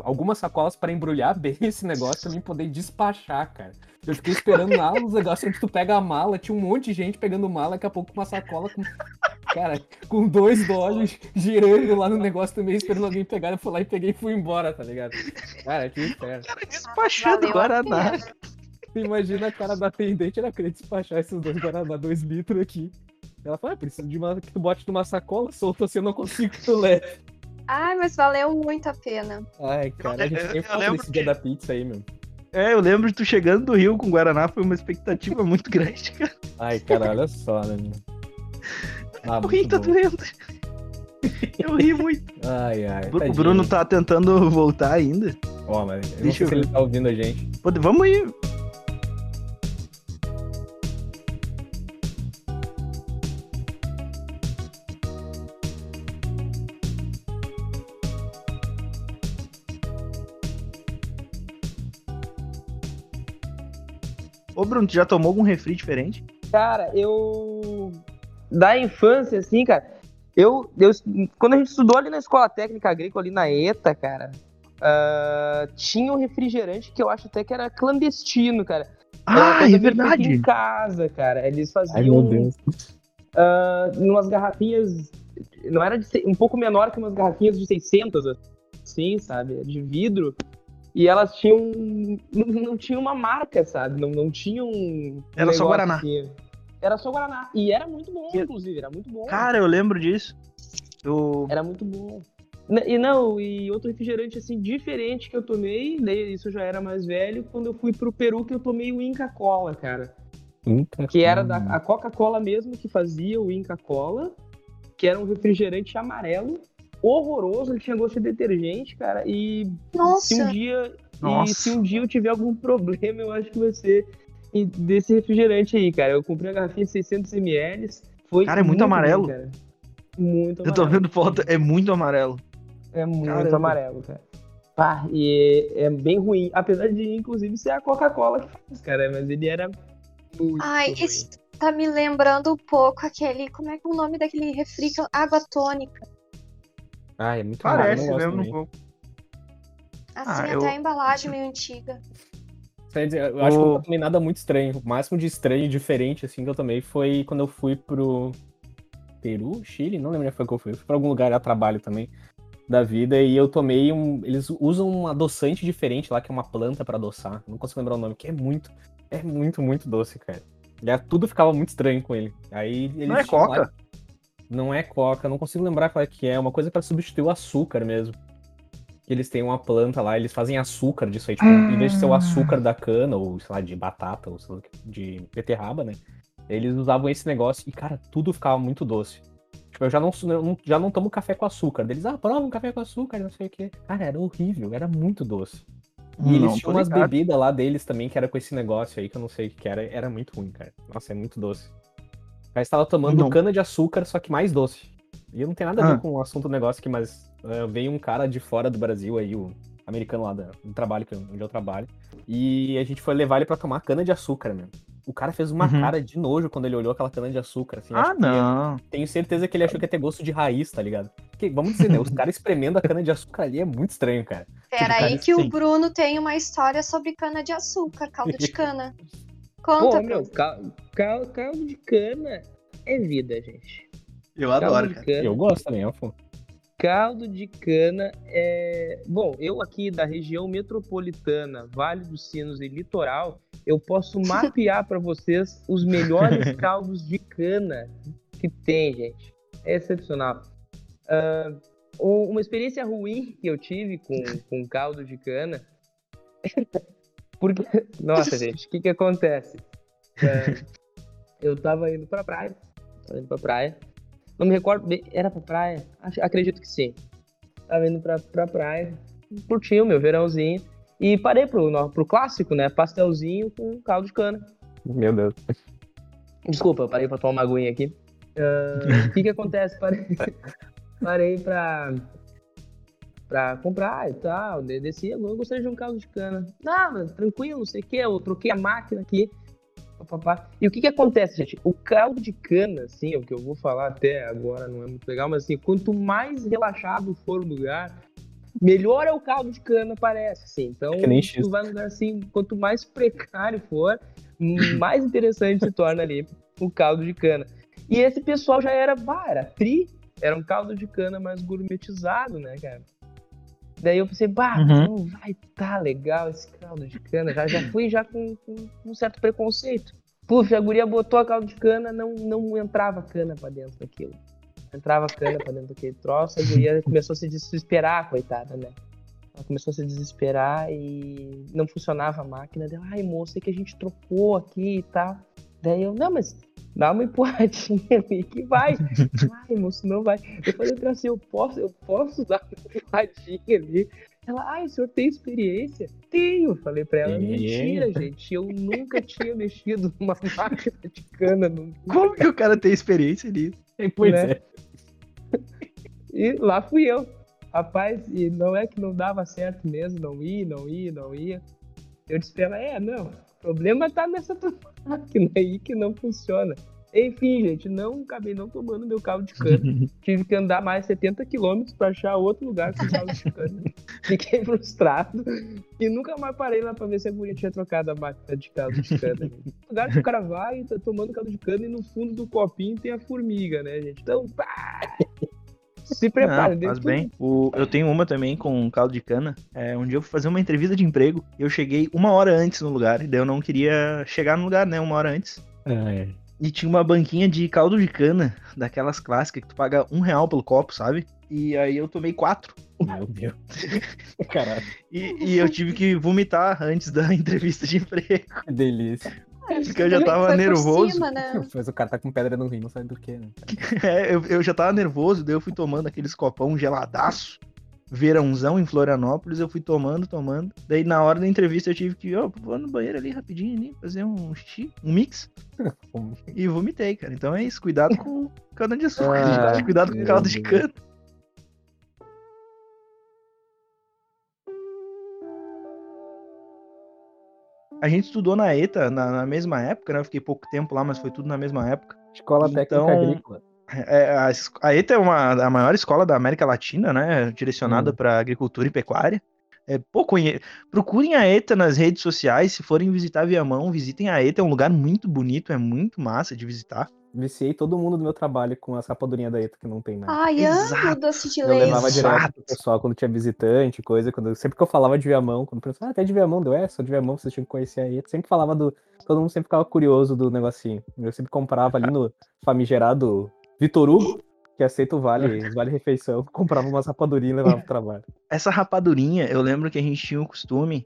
algumas sacolas para embrulhar bem esse negócio pra mim poder despachar, cara. Eu fiquei esperando lá os negócios onde tu pega a mala, tinha um monte de gente pegando mala, daqui a pouco uma sacola com. Cara, com dois dólares girando lá no negócio também, esperando alguém pegar. Eu fui lá e peguei e fui embora, tá ligado? Cara, que inferno. Cara, despachando Guaraná. Imagina a cara da atendente, ela queria despachar esses dois Guaraná, dois litros aqui. Ela falou, ah, preciso de uma que tu bote numa sacola solta assim, eu não consigo que tu leve. Ai, mas valeu muito a pena. Ai, cara, a gente tem foto desse dia da pizza aí, meu. É, eu lembro de tu chegando do Rio com Guaraná, foi uma expectativa muito grande, cara. Ai, cara, olha só, né, meu. Ah, o rim tá doendo. Eu ri muito. Ai, ai. O Bruno tá tentando voltar ainda. Ó, mas Deixa eu ver se ele tá ouvindo a gente. Vamos ir. Ô, Bruno, tu já tomou algum refri diferente? Cara, eu. Da infância, assim, cara, eu, eu. Quando a gente estudou ali na escola técnica agrícola, ali na ETA, cara, uh, tinha um refrigerante que eu acho até que era clandestino, cara. Ah, é verdade. Em casa, cara. Eles faziam. Ai, meu Deus. Uh, umas garrafinhas. Não era de, um pouco menor que umas garrafinhas de 600, assim, sabe? De vidro. E elas tinham. Não, não tinha uma marca, sabe? Não, não tinham. Um era só Guaraná. Era só Guaraná. E era muito bom, inclusive, era muito bom. Cara, eu lembro disso. Eu... Era muito bom. E não, e outro refrigerante assim diferente que eu tomei, daí isso já era mais velho, quando eu fui pro Peru que eu tomei o Inca Cola, cara. Inca que era da a Coca-Cola mesmo que fazia o Inca Cola, que era um refrigerante amarelo horroroso, ele tinha gosto de detergente, cara. E Nossa. se um dia. Nossa. E se um dia eu tiver algum problema, eu acho que vai ser desse refrigerante aí, cara. Eu comprei a garrafinha de 600 ml. Foi cara, é muito, muito amarelo. Bem, muito amarelo. Eu tô vendo foto, é muito amarelo. É muito Caramba. amarelo, cara. Pá, e é, é, bem ruim. Apesar de, inclusive, ser a Coca-Cola que faz, cara. Mas ele era muito. Ai, ruim. isso tá me lembrando um pouco aquele. Como é que é o nome daquele refri? É água tônica. Ah, é muito Parece raro, mesmo um pouco. Assim, ah, até eu... a embalagem meio antiga. Quer dizer, eu acho que eu não tomei nada muito estranho. O máximo de estranho e diferente, assim, que eu tomei foi quando eu fui pro. Peru, Chile, não lembro onde foi que eu fui. Eu fui pra algum lugar a trabalho também da vida e eu tomei um. Eles usam um adoçante diferente lá, que é uma planta pra adoçar. Não consigo lembrar o nome, que é muito, é muito, muito doce, cara. E aí tudo ficava muito estranho com ele. Aí eles Não é tinham lá- coca? Não é coca, não consigo lembrar qual é que é. É uma coisa pra substituir o açúcar mesmo. Eles têm uma planta lá, eles fazem açúcar disso aí, tipo, em vez de ser o açúcar da cana, ou sei lá, de batata, ou sei lá, de beterraba, né? Eles usavam esse negócio e, cara, tudo ficava muito doce. Tipo, eu já não, já não tomo café com açúcar. Eles, ah, prova um café com açúcar, não sei o quê. Cara, era horrível, era muito doce. E eles Não, tô tinham umas bebidas lá deles também, que era com esse negócio aí, que eu não sei o que era. Era muito ruim, cara. Nossa, é muito doce. Aí estava tomando Não. cana de açúcar, só que mais doce. E não tem nada a Ah. ver com o assunto do negócio aqui, mas é, veio um cara de fora do Brasil aí, o americano lá da- do trabalho, eu- onde eu trabalho. E a gente foi levar ele pra tomar cana de açúcar, meu. O cara fez uma Uhum. cara de nojo quando ele olhou aquela cana de açúcar. Assim, Ah, não. Tenho certeza que ele achou que ia ter gosto de raiz, tá ligado? Porque, vamos dizer, né? Os caras espremendo a cana de açúcar ali é muito estranho, cara. Pera cara, aí que sim. o Bruno tem uma história sobre cana de açúcar, caldo de cana. Pô, Conta, meu, Bruno. cal- cal- caldo de cana é vida, gente. Eu Caldo adoro, cara. cana. Eu gosto também, ó. pô. Caldo de cana é. Bom, eu aqui da região metropolitana, Vale dos Sinos e Litoral, eu posso mapear para vocês os melhores caldos de cana que tem, gente. É excepcional. Ah, u- uma experiência ruim que eu tive com, com caldo de cana. Porque. Nossa, gente, o que, que acontece? Ah, eu tava indo pra praia. Tava indo pra praia. Não me recordo bem. Era pra praia? Acho- Acredito que sim. Tava indo pra, pra praia. Curti o meu verãozinho. E parei pro, no- pro clássico, né? Pastelzinho com caldo de cana. Meu Deus. Desculpa, eu parei pra tomar uma aguinha aqui. Ah, O que que acontece? Parei, parei pra, pra comprar e tal. de- Desci, eu gostaria de um caldo de cana. Não, mas tranquilo, não sei o que. Eu troquei a máquina aqui. papapá. E o que que acontece, gente? O caldo de cana, assim, é o que eu vou falar até agora não é muito legal, mas assim, quanto mais relaxado for o lugar, melhor é o caldo de cana, parece, assim. Então, nem tu vai num lugar assim, quanto mais precário for, mais interessante se torna ali o caldo de cana. E esse pessoal já era, bah, era tri, era um caldo de cana mais gourmetizado, né, cara? Daí eu pensei, bah, Uhum. não vai tá legal esse caldo de cana. Já, já fui já com, com um certo preconceito. Puf, a guria botou a caldo de cana, não, não entrava cana pra dentro daquilo. Entrava cana pra dentro daquele troço, a guria começou a se desesperar, coitada, né? Ela começou a se desesperar e não funcionava a máquina dela. Ai, moça, é que a gente trocou aqui e tal. Daí eu, não, mas dá uma empurradinha ali que vai. Ai, moço, não vai. Eu falei pra ela assim, eu posso, eu posso dar uma empurradinha ali. Ela, ai, o senhor tem experiência? Tenho. Falei pra ela, mentira, gente. Eu nunca tinha mexido numa máquina de cana. Nunca. Como que o cara tem experiência nisso? Pois Né? é. E lá fui eu. Rapaz, e não é que não dava certo mesmo, não ia, não ia, não ia. Eu disse pra ela, é, não, o problema tá nessa máquina aí que não funciona. Enfim, gente, não acabei não tomando meu caldo de cana. Tive que andar mais 70 quilômetros pra achar outro lugar com caldo de cana. Fiquei frustrado e nunca mais parei lá pra ver se a guria tinha trocado a máquina de caldo de cana. lugar que o cara vai e tá tomando caldo de cana e no fundo do copinho tem a formiga, né, gente? Então, pá, se prepare. Não, faz bem. O, eu tenho uma também com caldo de cana. É, um dia eu fui fazer uma entrevista de emprego e eu cheguei uma hora antes no lugar. E daí eu não queria chegar no lugar, né? Uma hora antes. É. E tinha uma banquinha de caldo de cana, daquelas clássicas que tu paga um real pelo copo, sabe? E aí eu tomei quatro. Meu Deus. Caralho, E, e eu tive que vomitar antes da entrevista de emprego. que delícia. Porque eu já tava nervoso. cima, né? Mas o cara tá com pedra no rim, não sabe do que, né? É, eu, eu já tava nervoso, daí eu fui tomando aqueles copão geladaço. Verãozão em Florianópolis, eu fui tomando, tomando. Daí na hora da entrevista eu tive que, ó, vou no banheiro ali rapidinho ali, fazer um xixi, um mix. E vomitei, cara. Então é isso, cuidado com cana de açúcar, Ah, gente. Cuidado com caldo de cana. A gente estudou na ETA na, na mesma época, né? Eu fiquei pouco tempo lá, mas foi tudo na mesma época. Escola Então- Técnica Agrícola. É, a, es- a ETA é uma, a maior escola da América Latina, né? Direcionada Hum. para agricultura e pecuária. É, pô, conhe... Procurem a ETA nas redes sociais. Se forem visitar Viamão, visitem a ETA. É um lugar muito bonito, é muito massa de visitar. Viciei todo mundo do meu trabalho com as rapadurinhas da ETA que não tem mais. Ai, amo Exato. doce de Eu leite. levava Exato. direto pro pessoal quando tinha visitante, coisa. Quando, sempre que eu falava de Viamão, quando o pessoal, ah, até de Viamão, deu é, sou de Viamão, vocês tinham que conhecer a ETA. Sempre falava do. Todo mundo sempre ficava curioso do negocinho. Eu sempre comprava ali no famigerado Vitor Hugo, que aceita o vale, vale refeição, comprava umas rapadurinhas e levava pro trabalho. Essa rapadurinha, eu lembro que a gente tinha o costume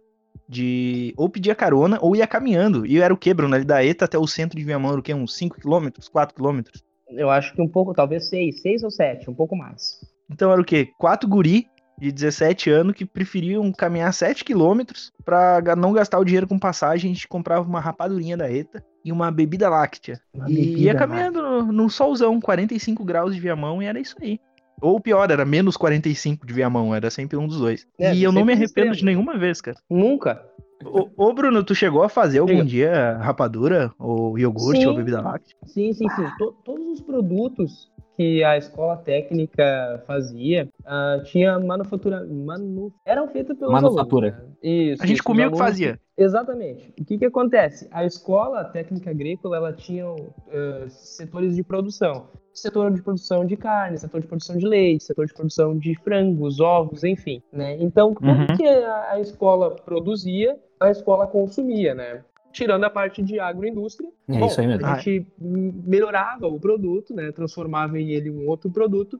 de ou pedir a carona ou ia caminhando. E era o que, Bruno? Ali da ETA até o centro de Viamão, era o quê? Uns 5 km, 4 km? Eu acho que um pouco, talvez seis, seis ou sete, um pouco mais. Então era o quê? Quatro guri de 17 anos que preferiam caminhar 7 km pra ga- não gastar o dinheiro com passagem. A gente comprava uma rapadurinha da ETA e uma bebida láctea. Uma e bebida ia caminhando no, no solzão, 45 graus de Viamão, e era isso aí. Ou pior, era menos 45 de Viamão, era sempre um dos dois. É, e eu não me arrependo de nenhuma vez, cara. Nunca. Ô, ô, Bruno, tu chegou a fazer algum dia rapadura, ou iogurte, Sim. ou bebida láctea? Sim, sim, sim. To- todos os produtos que a escola técnica fazia ah, tinha manufatura. Manu... eram feitos pelos Manufatura. alunos, né? Isso. A gente isso, comia o que fazia. Exatamente. O que que acontece? A escola técnica agrícola, ela tinha eh, setores de produção. Setor de produção de carne, setor de produção de leite, setor de produção de frangos, ovos, enfim, né? Então, tudo Uhum. que a, a escola produzia, a escola consumia, né? Tirando a parte de agroindústria, É Bom, isso aí mesmo. A gente melhorava o produto, né? Transformava em ele um outro produto.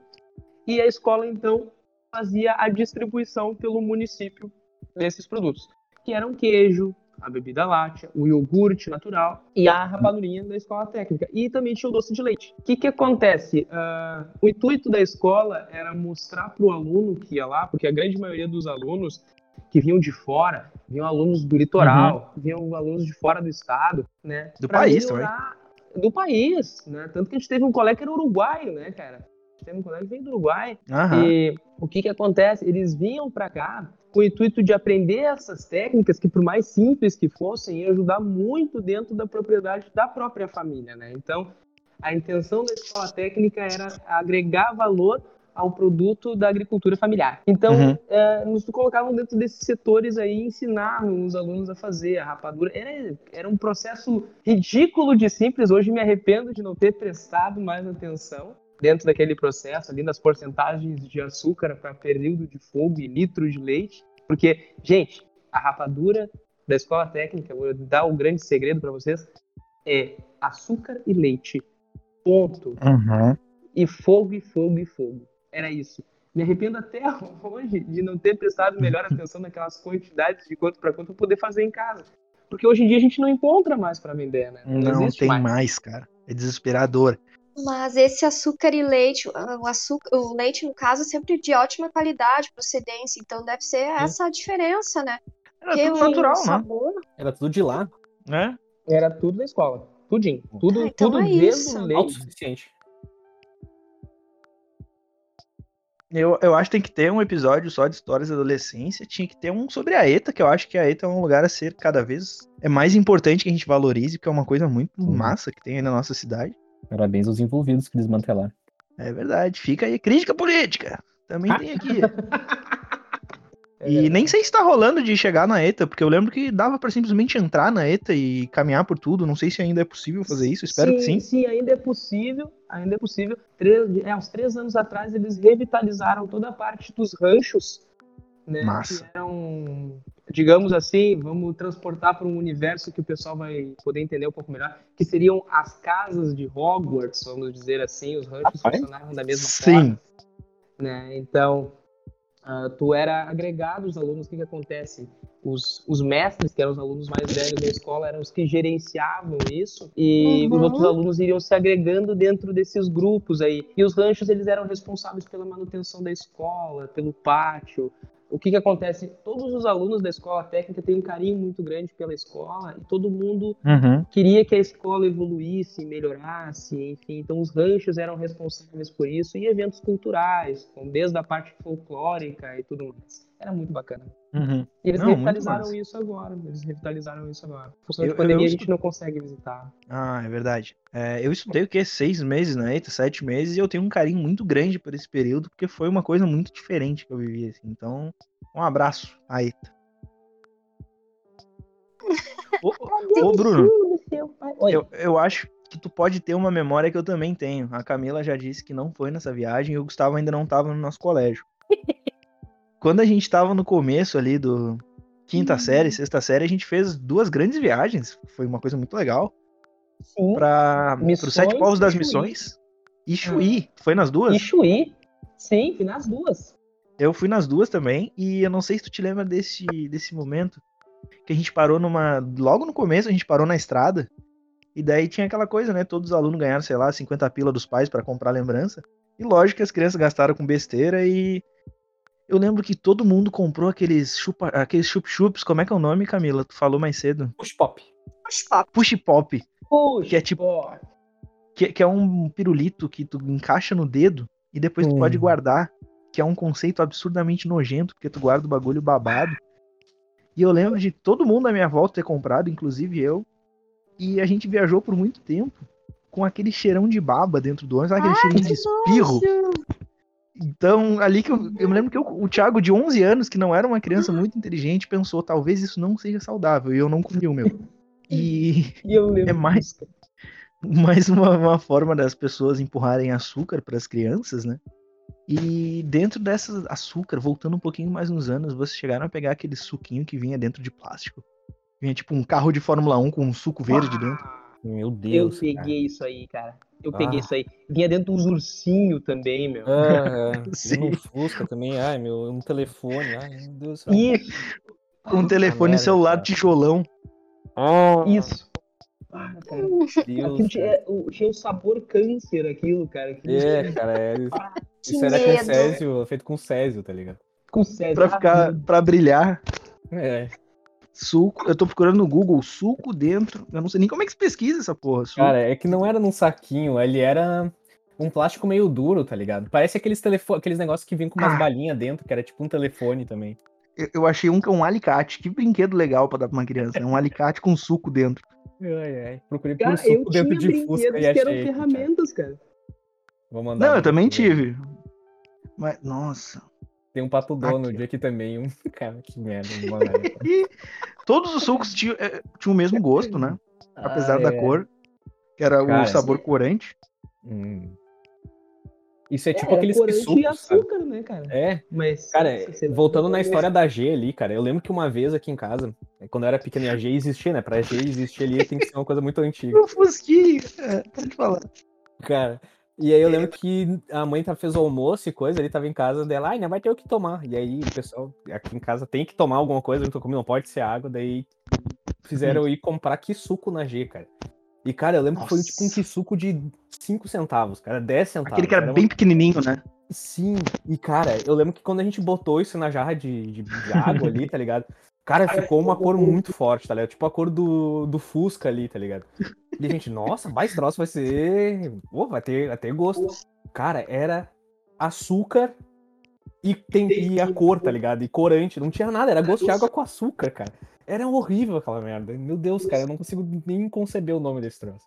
E a escola, então, fazia a distribuição pelo município desses produtos. Que eram queijo, a bebida láctea, o iogurte natural e a rapadurinha da escola técnica. E também tinha o doce de leite. O que, que acontece? Ah, o intuito da escola era mostrar para o aluno que ia lá, porque a grande maioria dos alunos que vinham de fora, vinham alunos do litoral, vinham alunos de fora do estado, né? Do país melhorar- Do país, né? Tanto que a gente teve um colega que era uruguaio, né, cara? Teve um colega que veio do Uruguai. Aham. E o que que acontece? Eles vinham para cá com o intuito de aprender essas técnicas que, por mais simples que fossem, iam ajudar muito dentro da propriedade da própria família, né? Então, a intenção da escola técnica era agregar valor ao produto da agricultura familiar. Então, Uhum. eh, nos colocavam dentro desses setores aí ensinavam os alunos a fazer a rapadura. Era, era um processo ridículo de simples. Hoje me arrependo de não ter prestado mais atenção dentro daquele processo ali das porcentagens de açúcar para período de fogo e litro de leite. Porque, gente, a rapadura da escola técnica, vou dar o grande segredo para vocês, é açúcar e leite. Ponto Uhum. e fogo e fogo e fogo. Era isso. Me arrependo até hoje de não ter prestado melhor atenção naquelas quantidades de quanto para quanto para poder fazer em casa. Porque hoje em dia a gente não encontra mais para vender, né? Não existe tem mais. mais. cara. É desesperador. Mas esse açúcar e leite, o açúcar, o leite, no caso, é sempre de ótima qualidade, procedência. Então deve ser essa a diferença, né? Era Porque tudo natural, né? sabor, Era tudo de lá, né? Era tudo da escola. Tudinho. Tudo, Ah, então tudo é desde isso. o leite. autossuficiente. Eu, eu acho que tem que ter um episódio só de histórias da adolescência. Tinha que ter um sobre a ETA, que eu acho que a ETA é um lugar a ser cada vez é mais importante que a gente valorize, porque é uma coisa muito Uhum. massa que tem aí na nossa cidade. Parabéns aos envolvidos que desmantelaram. É verdade. Fica aí. Crítica política. Também tem aqui. É E nem sei se tá rolando de chegar na ETA, porque eu lembro que dava pra simplesmente entrar na ETA e caminhar por tudo. Não sei se ainda é possível fazer isso, espero que sim. Sim, ainda é possível. Ainda é possível. Três, é, uns três anos atrás eles revitalizaram toda a parte dos ranchos. Né, Massa. Que eram, digamos assim, vamos transportar para um universo que o pessoal vai poder entender um pouco melhor, que seriam as casas de Hogwarts, vamos dizer assim. Os ranchos Rapaz. funcionavam da mesma Sim. forma. Né? Então, ah, tu era agregado os alunos, o que, que acontece? Os, os mestres, que eram os alunos mais velhos da escola, eram os que gerenciavam isso, e Uhum. os outros alunos iriam se agregando dentro desses grupos aí. E os ranchos, eles eram responsáveis pela manutenção da escola, pelo pátio. O que, que acontece? Todos os alunos da escola técnica têm um carinho muito grande pela escola, e todo mundo Uhum. queria que a escola evoluísse, melhorasse, enfim. Então, os ranchos eram responsáveis por isso, e eventos culturais, com- desde a parte folclórica e tudo mais. Era muito bacana. Uhum. E eles Não, revitalizaram isso agora. Eles revitalizaram isso agora. Por função Eu- de pandemia, eu a gente não consegue visitar. Ah, é verdade. É, eu estudei o quê? Seis meses na ETA, sete meses, e eu tenho um carinho muito grande por esse período, porque foi uma coisa muito diferente que eu vivi, assim. Então, um abraço à ETA. Ô, ô, ô, Bruno, eu, eu acho que tu pode ter uma memória que eu também tenho. A Camila já disse que não foi nessa viagem e o Gustavo ainda não tava no nosso colégio. Quando a gente tava no começo ali do quinta Uhum. série, sexta série, a gente fez duas grandes viagens. Foi uma coisa muito legal. Sim. Para os Sete Povos das Chuí. Missões e Chuí. Foi nas duas? E Chuí. Sim, fui nas duas. Eu fui nas duas também, e eu não sei se tu te lembra desse, desse momento que a gente parou numa. Logo no começo, a gente parou na estrada, e daí tinha aquela coisa, né? Todos os alunos ganharam, sei lá, 50 pila dos pais pra comprar lembrança. E lógico que as crianças gastaram com besteira e. Eu lembro que todo mundo comprou aqueles chupa, aqueles chup-chups, como é que é o nome, Camila? Tu falou mais cedo. Push pop. Push pop. Push Pop, Puxa, Que é tipo- que, que é um pirulito que tu encaixa no dedo e depois tu Hum. pode guardar, que é um conceito absurdamente nojento, porque tu guarda o bagulho babado. E eu lembro de todo mundo à minha volta ter comprado, inclusive eu, e a gente viajou por muito tempo com aquele cheirão de baba dentro do ônibus, aquele cheirinho de espirro. Então, ali que eu, eu me lembro que eu- o Thiago, de 11 anos, que não era uma criança muito inteligente, pensou, talvez isso não seja saudável, e eu não comi o meu. E E eu lembro É mais- mais uma, uma forma das pessoas empurrarem açúcar para as crianças, né? E dentro dessa açúcar, voltando um pouquinho mais uns anos, vocês chegaram a pegar aquele suquinho que vinha dentro de plástico. Vinha tipo um carro de Fórmula 1 com um suco verde dentro. Meu Eu Deus. cara. peguei isso aí, cara. Eu Ah. peguei isso aí. Vinha dentro de uns ursinhos também, meu. Ah, é. Sim. Um Fusca também, ai meu, um telefone, ai meu Deus do céu. Isso, Com um telefone merda, celular cara. tijolão. Ah, isso. Ah, cara. Deus, Aquilo cara. tinha, o- tinha o sabor câncer, aquilo, cara. Aquilo É, cara, é, isso era com. Césio, feito com Césio, tá ligado? Com César. Pra ficar, pra brilhar. É, Suco. Eu tô procurando no Google suco dentro. Eu não sei nem como é que se pesquisa essa porra. Suco. cara, é que não era num saquinho, ele era um plástico meio duro, tá ligado? Parece aqueles telefone, aqueles negócios que vinham com umas Ah. balinhas dentro, que era tipo um telefone também. Eu, eu achei um que é um alicate. Que brinquedo legal pra dar pra uma criança. É um alicate com suco dentro. Ai, ai. Procurei por Cara, suco dentro de brinquedos Fusca e que eram achei. aqui, cara. ferramentas, cara. Vou mandar. Não, eu também ver. tive. Mas, nossa. Tem um pato Donald Aqui, aqui também. Um... Cara, que merda. todos os sucos tinham, eh, tinham o mesmo gosto, né? Apesar Ah, da é. cor, que era Cara, o sabor corante. Hum. Isso é tipo era aqueles corante sucos, e sabe? açúcar, né, cara? É, Mas. Cara, voltando na história da G ali, cara, eu lembro que uma vez aqui em casa, quando eu era pequeno e a G existia, né? Pra G existir ali tem que ser uma coisa muito antiga. O Fusquinha, é, pode falar. Cara, e aí eu lembro que a mãe fez o almoço e coisa, ele tava em casa dela, ai, não vai ter o que tomar. E aí o pessoal aqui em casa tem que tomar alguma coisa, não tô comendo, não pode ser água, daí fizeram eu ir comprar que suco na G, cara. E, cara, eu lembro que foi tipo um Nossa. suco de 5 centavos, cara, 10 centavos. Aquele que era uma bem pequenininho, né? Sim, e cara, eu lembro que quando a gente botou isso na jarra de, de- de água ali, tá ligado? Cara, ficou uma cor muito forte, tá ligado? Tipo a cor do, do Fusca ali, tá ligado? E a gente, nossa, mais troço vai ser. Pô, vai ter, vai ter gosto. Cara, era açúcar e, tem, e a cor, tá ligado? E corante, não tinha nada, era gosto de água com açúcar, cara. Era horrível aquela merda. Meu Deus, cara, eu não consigo nem conceber o nome desse troço.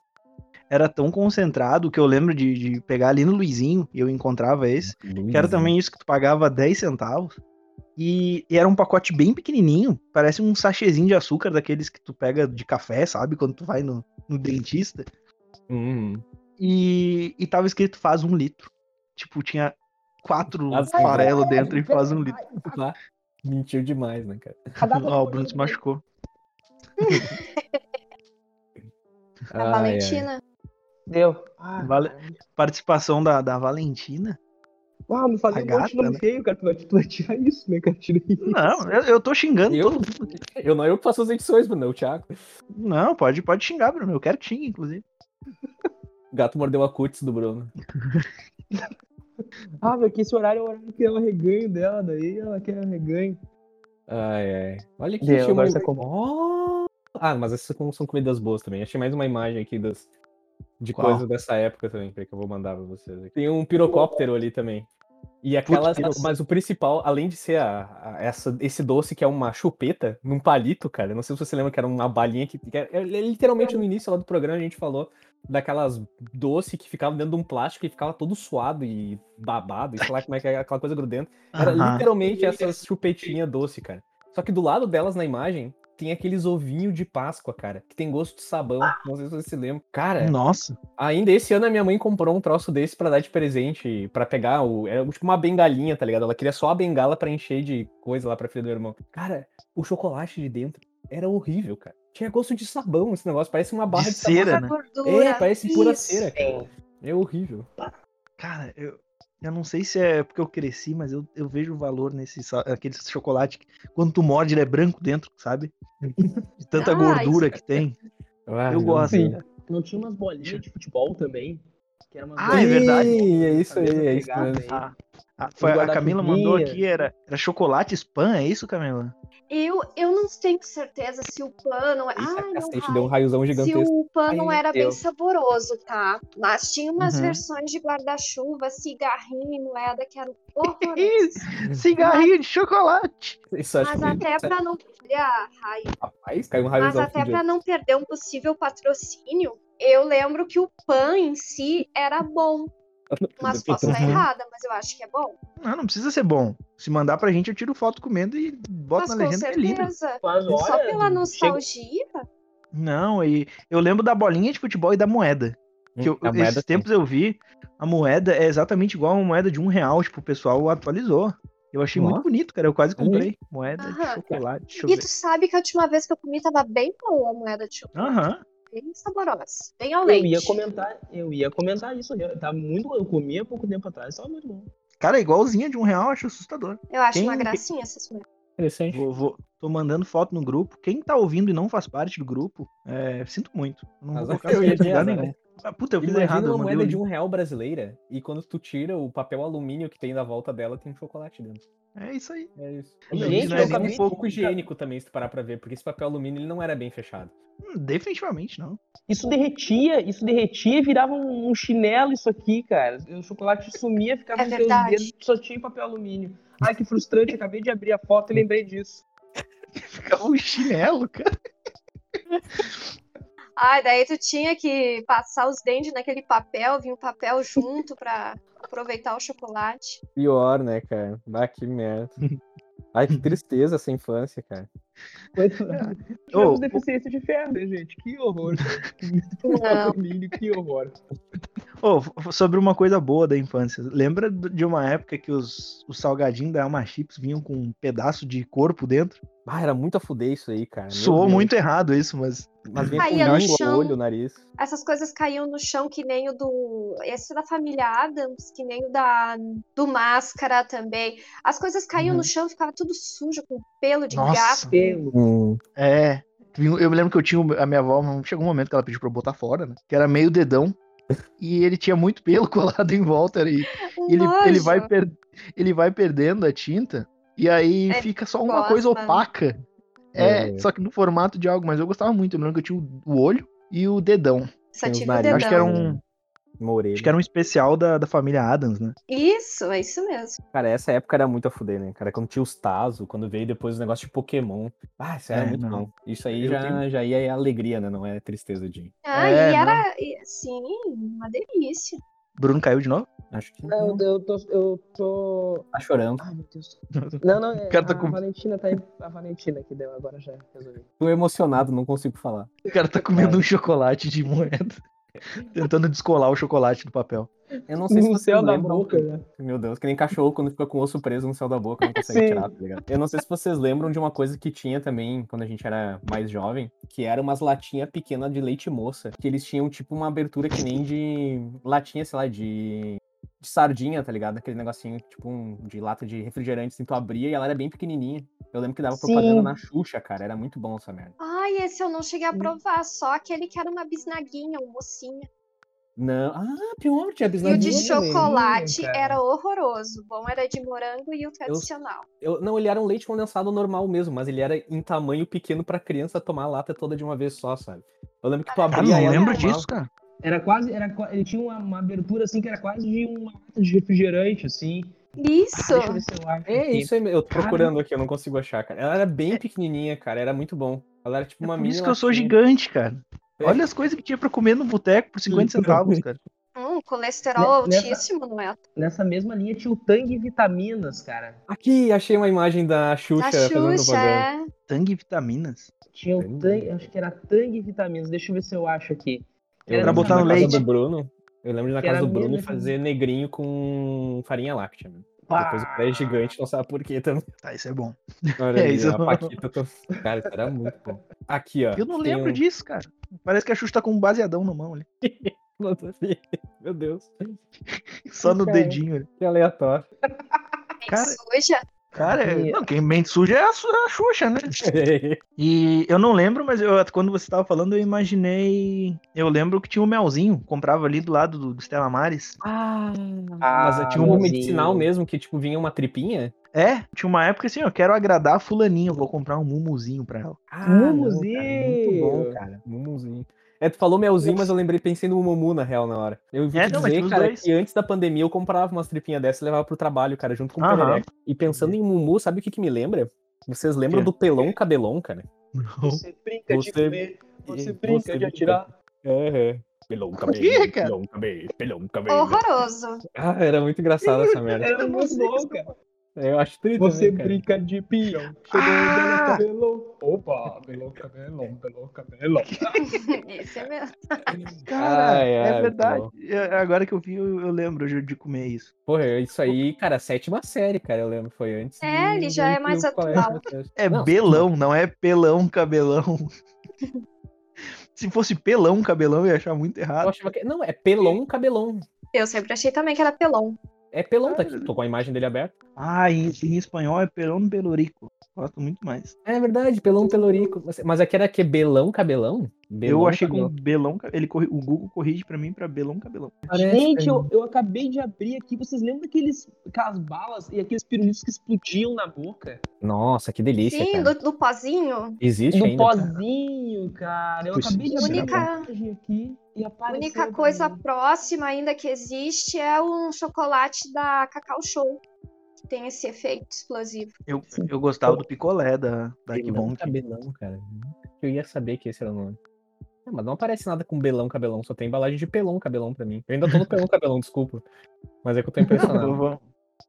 Era tão concentrado que eu lembro de, de pegar ali no Luizinho e eu encontrava esse. Que era também isso que tu pagava 10 centavos. E, e era um pacote bem pequenininho, parece um sachêzinho de açúcar daqueles que tu pega de café, sabe? Quando tu vai no, no dentista. Uhum. E, e tava escrito faz um litro. Tipo, tinha quatro um farelos dentro e faz um litro. Ah, mentiu demais, né, cara? Ó, o Bruno se machucou. A Ai, ai. Valentina. Deu. Ah, Vale- Participação da, da Valentina. Ah, me fazer um monte de gata, nome né? feio, cara. Tu vai, tu vai tirar isso, né, cara? Tira isso. Não, eu, eu tô xingando Eu? todo mundo. Eu não eu que faço as edições, Bruno, é o Thiago. Não, pode, pode xingar, Bruno. Eu quero que xingue, inclusive. O gato mordeu a cutis do Bruno. Ah, meu, que esse horário é o horário que é o reganho dela, daí ela quer reganho. Ai, ai. Olha que Deu, uma... compra. Oh! Ah, mas essas são, comidas boas também. Achei mais uma imagem aqui das, de Qual? coisas dessa época também, que eu vou mandar pra vocês. aqui. Tem um pirocóptero ali também. E aquelas. Putz. Mas o principal, além de ser a, a- essa, esse doce que é uma chupeta num palito, cara. Não sei se você lembra que era uma balinha que. que era- é literalmente no início lá do programa a gente falou daquelas doce que ficavam dentro de um plástico e ficava todo suado e babado, e sei lá como é que é aquela coisa grudenta. Era literalmente essas chupetinhas doce, cara. Só que do lado delas na imagem tem aqueles ovinhos de Páscoa, cara, que tem gosto de sabão. Não sei se você se lembra. Cara, Nossa. ainda esse ano a minha mãe comprou um troço desse pra dar de presente, pra pegar o. Era tipo uma bengalinha, tá ligado? Ela queria só a bengala pra encher de coisa lá pra filha do irmão. Cara, o chocolate de dentro era horrível, cara. Tinha gosto de sabão esse negócio, parece uma barra De de, sabão. cera, Essa né? É, parece pura cera, cara. É horrível. Cara, eu, eu não sei se é porque eu cresci, mas eu, eu vejo o valor nesse aquele chocolate. que Quando tu morde, ele é branco dentro, sabe? De tanta Ah, gordura isso- que tem. Ah, Eu gosto. Sim. Não tinha umas bolinhas de futebol também? Que era umas Ah, é verdade. É isso aí, é isso mesmo. aí. Ah, ah, foi, a Camila mandou aqui, era, era chocolate spam, é isso, Camila? Eu, eu não tenho certeza se o pano. Eita, Ai, meu cacete, raio. deu um raiozão Se gigantesco. o pano Ai, era bem saboroso, tá? Mas tinha umas Uhum. versões de guarda-chuva, cigarrinho e moeda que eram horrorosas. Cigarrinho de chocolate. Isso acho Mas até pra não. Olha, raio. Rapaz, caiu um Mas raiozão até fudido. pra não perder um possível patrocínio, eu lembro que o pan em si era bom. Mas posso estar errada, mas eu acho que é bom. Não, não precisa ser bom. Se mandar pra gente, eu tiro foto comendo e boto Mas na com legenda que é lindo. certeza. Mas Só olha, pela chega- nostalgia. Não, e eu lembro da bolinha de futebol e da moeda. Que eu- Hum, A moeda esses tem. tempos eu vi, a moeda é exatamente igual a uma moeda de um real, tipo, o pessoal atualizou. Eu achei muito bonito, cara. Eu quase Uhum. comprei. Moeda de chocolate. E ver. tu sabe que a última vez que eu comi tava bem boa a moeda de chocolate. Aham. Bem saborosa. Bem ao Eu leite. ia comentar, eu ia comentar isso. Tá muito, eu comia há pouco tempo atrás, tava muito bom. Cara, é igualzinha de um real, eu acho assustador. Eu acho Quem- uma gracinha essas moedas. Interessante. Vou, vou- tô mandando foto no grupo. Quem tá ouvindo e não faz parte do grupo, é, sinto muito. Não vou Azar colocar eu ia lugar nenhum. Ah, puta, eu fiz Imagina errado. Uma moeda de um real brasileira e quando tu tira o papel alumínio que tem na volta dela, tem um chocolate dentro. É isso aí. É isso. Gente, é acabei- um pouco higiênico também, se tu parar pra ver, porque esse papel alumínio ele não era bem fechado. Hum, definitivamente não. Isso derretia, isso derretia e virava um, chinelo isso aqui, cara. O chocolate sumia, ficava É nos dedos, só tinha papel alumínio. Ai, que frustrante, acabei de abrir a foto e lembrei disso. Ficava um chinelo, cara. Ai, daí tu tinha que passar os dentes naquele papel, vinha o papel junto pra aproveitar o chocolate. Pior, né, cara? Ah, que merda. Ai, que tristeza essa infância, cara. Ô, tivemos ô- deficiência de ferro, né, gente? Que horror. Alumínio, que horror. F- sobre uma coisa boa da infância. Lembra de uma época que os, os salgadinhos da Alma Chips vinham com um pedaço de corpo dentro? Ah, era muito a fuder isso aí, cara. Meu Soou Deus. muito errado isso, mas. Mas vinha Caía com no língua, chão. olho, nariz. Essas coisas caíam no chão que nem o do. Esse é da família Adams, que nem o da do Máscara também. As coisas caíam Uhum. no chão, ficava tudo sujo, com pelo de Nossa. gato. Pelo. Hum. É. Eu me lembro que eu tinha. A minha avó chegou um momento que ela pediu pra eu botar fora, né? Que era meio dedão. E ele tinha muito pelo colado em volta. E ele, ele, vai per- ele vai perdendo a tinta. E aí É, fica só uma gosta, coisa opaca. É, É. só que no formato de algo. Mas eu gostava muito. Eu me lembro que eu tinha o- olho e o dedão. Só tive o dedão. Acho que era um. Uma orelha. Acho que era um especial da, da família Adams, né? Isso, é isso mesmo. Cara, essa época era muito a fuder, né? Cara, quando tinha os Tazo, quando veio depois o negócio de Pokémon. Ah, isso era É, muito não. bom. Isso aí Eu já, tenho- já ia é alegria, né? Não é tristeza de. Ah, É, e não. era, e- sim, uma delícia. Bruno caiu de novo? Acho que. Não, eu, eu tô. Eu tô. Tá chorando. Ai, meu Deus. Não, não, é, cara tá a com- Valentina tá aí. A Valentina que deu, agora já resolvi. Tô emocionado, não consigo falar. O cara tá comendo um chocolate de moeda. Tentando descolar o chocolate do papel. Eu não sei se No vocês céu da lembram. boca, né? Meu Deus, que nem cachorro quando fica com o osso preso no céu da boca, não consegue Sim. tirar, tá ligado? Eu não sei se vocês lembram de uma coisa que tinha também quando a gente era mais jovem, que era umas latinhas pequenas de leite moça, que eles tinham tipo uma abertura que nem de latinha, sei lá, de de sardinha, tá ligado? Aquele negocinho, tipo um de lata de refrigerante, assim, tu abria e ela era bem pequenininha. Eu lembro que dava Sim. propaganda na Xuxa, cara, era muito bom essa merda. Ai, esse eu não cheguei a provar, só aquele que era uma bisnaguinha, um mocinha. Não, ah, pior, tinha E o de bisnaguinha. chocolate cara. era horroroso. O bom era de morango e o tradicional. Eu, não, ele era um leite condensado normal mesmo, mas ele era em tamanho pequeno pra criança tomar a lata toda de uma vez só, sabe? Eu lembro que tu Ah, Cara, abria não ela lembro disso, cara. Era quase. Era, ele tinha uma, uma abertura assim que era quase de uma lata de refrigerante, assim. Isso! Deixa eu ver se eu acho. É aqui. isso aí, eu tô Cara. procurando aqui, eu não consigo achar, cara. Ela era bem pequenininha, cara, era muito bom. Ela era tipo É uma por mini isso que eu sou latinha. gigante, cara. É. Olha as coisas que tinha pra comer no boteco por 50 centavos, cara. Hum, colesterol Ne- nessa- altíssimo, não é? Nessa mesma linha tinha o Tang Vitaminas, cara. Aqui, achei uma imagem da Xuxa, A fazendo Xuxa, propaganda. é. Tang Vitaminas. Tinha o Tang. Tang, acho que era Tang Vitaminas. Deixa eu ver se eu acho aqui. Eu Era Pra botar no na casa leite. do Bruno. Eu lembro de na Que casa do Bruno mesmo fazer negrinho com farinha láctea. Mano. Depois o pé é gigante, não sabe por quê também. Tá, isso é bom. Olha É, aí, isso a Paquita. Tô... Cara, isso era muito bom. Aqui, ó. Eu não lembro um- disso, cara. Parece que a Xuxa tá com um baseadão na mão ali. Meu Deus. Só no Cara. dedinho ali. Que aleatório. Cara, Suja. Cara, é- E- não, quem mente suja é a, a Xuxa, né? E eu não lembro, mas eu, quando você tava falando, eu imaginei. Eu lembro que tinha um melzinho, comprava ali do lado do, do Stella Maris. Ah, Ah, mas é tipo um melzinho. medicinal mesmo, que tipo vinha uma tripinha. É, tinha uma época assim, eu quero agradar a fulaninha, eu vou comprar um mumuzinho pra ela. Ah, Mumuzinho. não, cara, muito bom, cara. Mumuzinho. É, tu falou melzinho, mas eu lembrei, pensei no Mumu na real na hora. Eu vou É, não, dizer, cara, dois. que antes da pandemia eu comprava umas tripinhas dessas e levava pro trabalho, cara, junto com o Aham. perereca. E pensando em Mumu, sabe o que que me lembra? Vocês lembram do pelão cabelão, cara? Você brinca de Você- comer, você você brinca de brinca. atirar. É, pelão cabelo, cara? pelão cabelo, pelão cabelo. Horroroso. Ah, era muito engraçado essa merda. Era muito bom, cara. Eu acho triste Você também, cara. brinca de peão. Chegou Ah! o cabelão. Opa, belão cabelão, belão cabelão. Isso é mesmo. Cara, Ai, é ai, verdade. bom. Eu- Agora que eu vi, eu, eu lembro de, comer isso. Porra, isso aí, cara, sétima série, cara, eu lembro, foi antes. É, de- ele já é mais atual. né? É Não, belão, não é pelão cabelão. Se fosse pelão cabelão, eu ia achar muito Eu errado. achava que... Não, é pelão cabelão. Eu sempre achei também que era pelão. É pelão, tá aqui. Tô com a imagem dele aberta. Ah, em, em espanhol é pelão pelorico. Gosto muito mais. É verdade, pelão pelorico. Mas- Mas aqui era que belão cabelão? Belão, eu achei com cabelão. belão. ca- Ele corri- o Google corrige pra mim pra belão cabelão. Gente, cara. eu, eu acabei de abrir aqui. Vocês lembram daqueles, aquelas balas e aqueles pirulitos que explodiam na boca? Nossa, que delícia, Sim, cara. do, do pozinho. Existe Do ainda? pozinho, cara. Eu Puxa, acabei de isso abrir Única- aqui A única coisa mim. próxima ainda que existe é um chocolate da Cacau Show. Tem esse efeito explosivo. Eu, eu gostava do picolé da, Kibon. cabelão, cara. Eu ia saber que esse era o nome. Não, mas não aparece nada com belão cabelão, só tem embalagem de pelão cabelão pra mim. Eu ainda tô no pelão cabelão, desculpa. Mas é que eu tô impressionado. Vamos,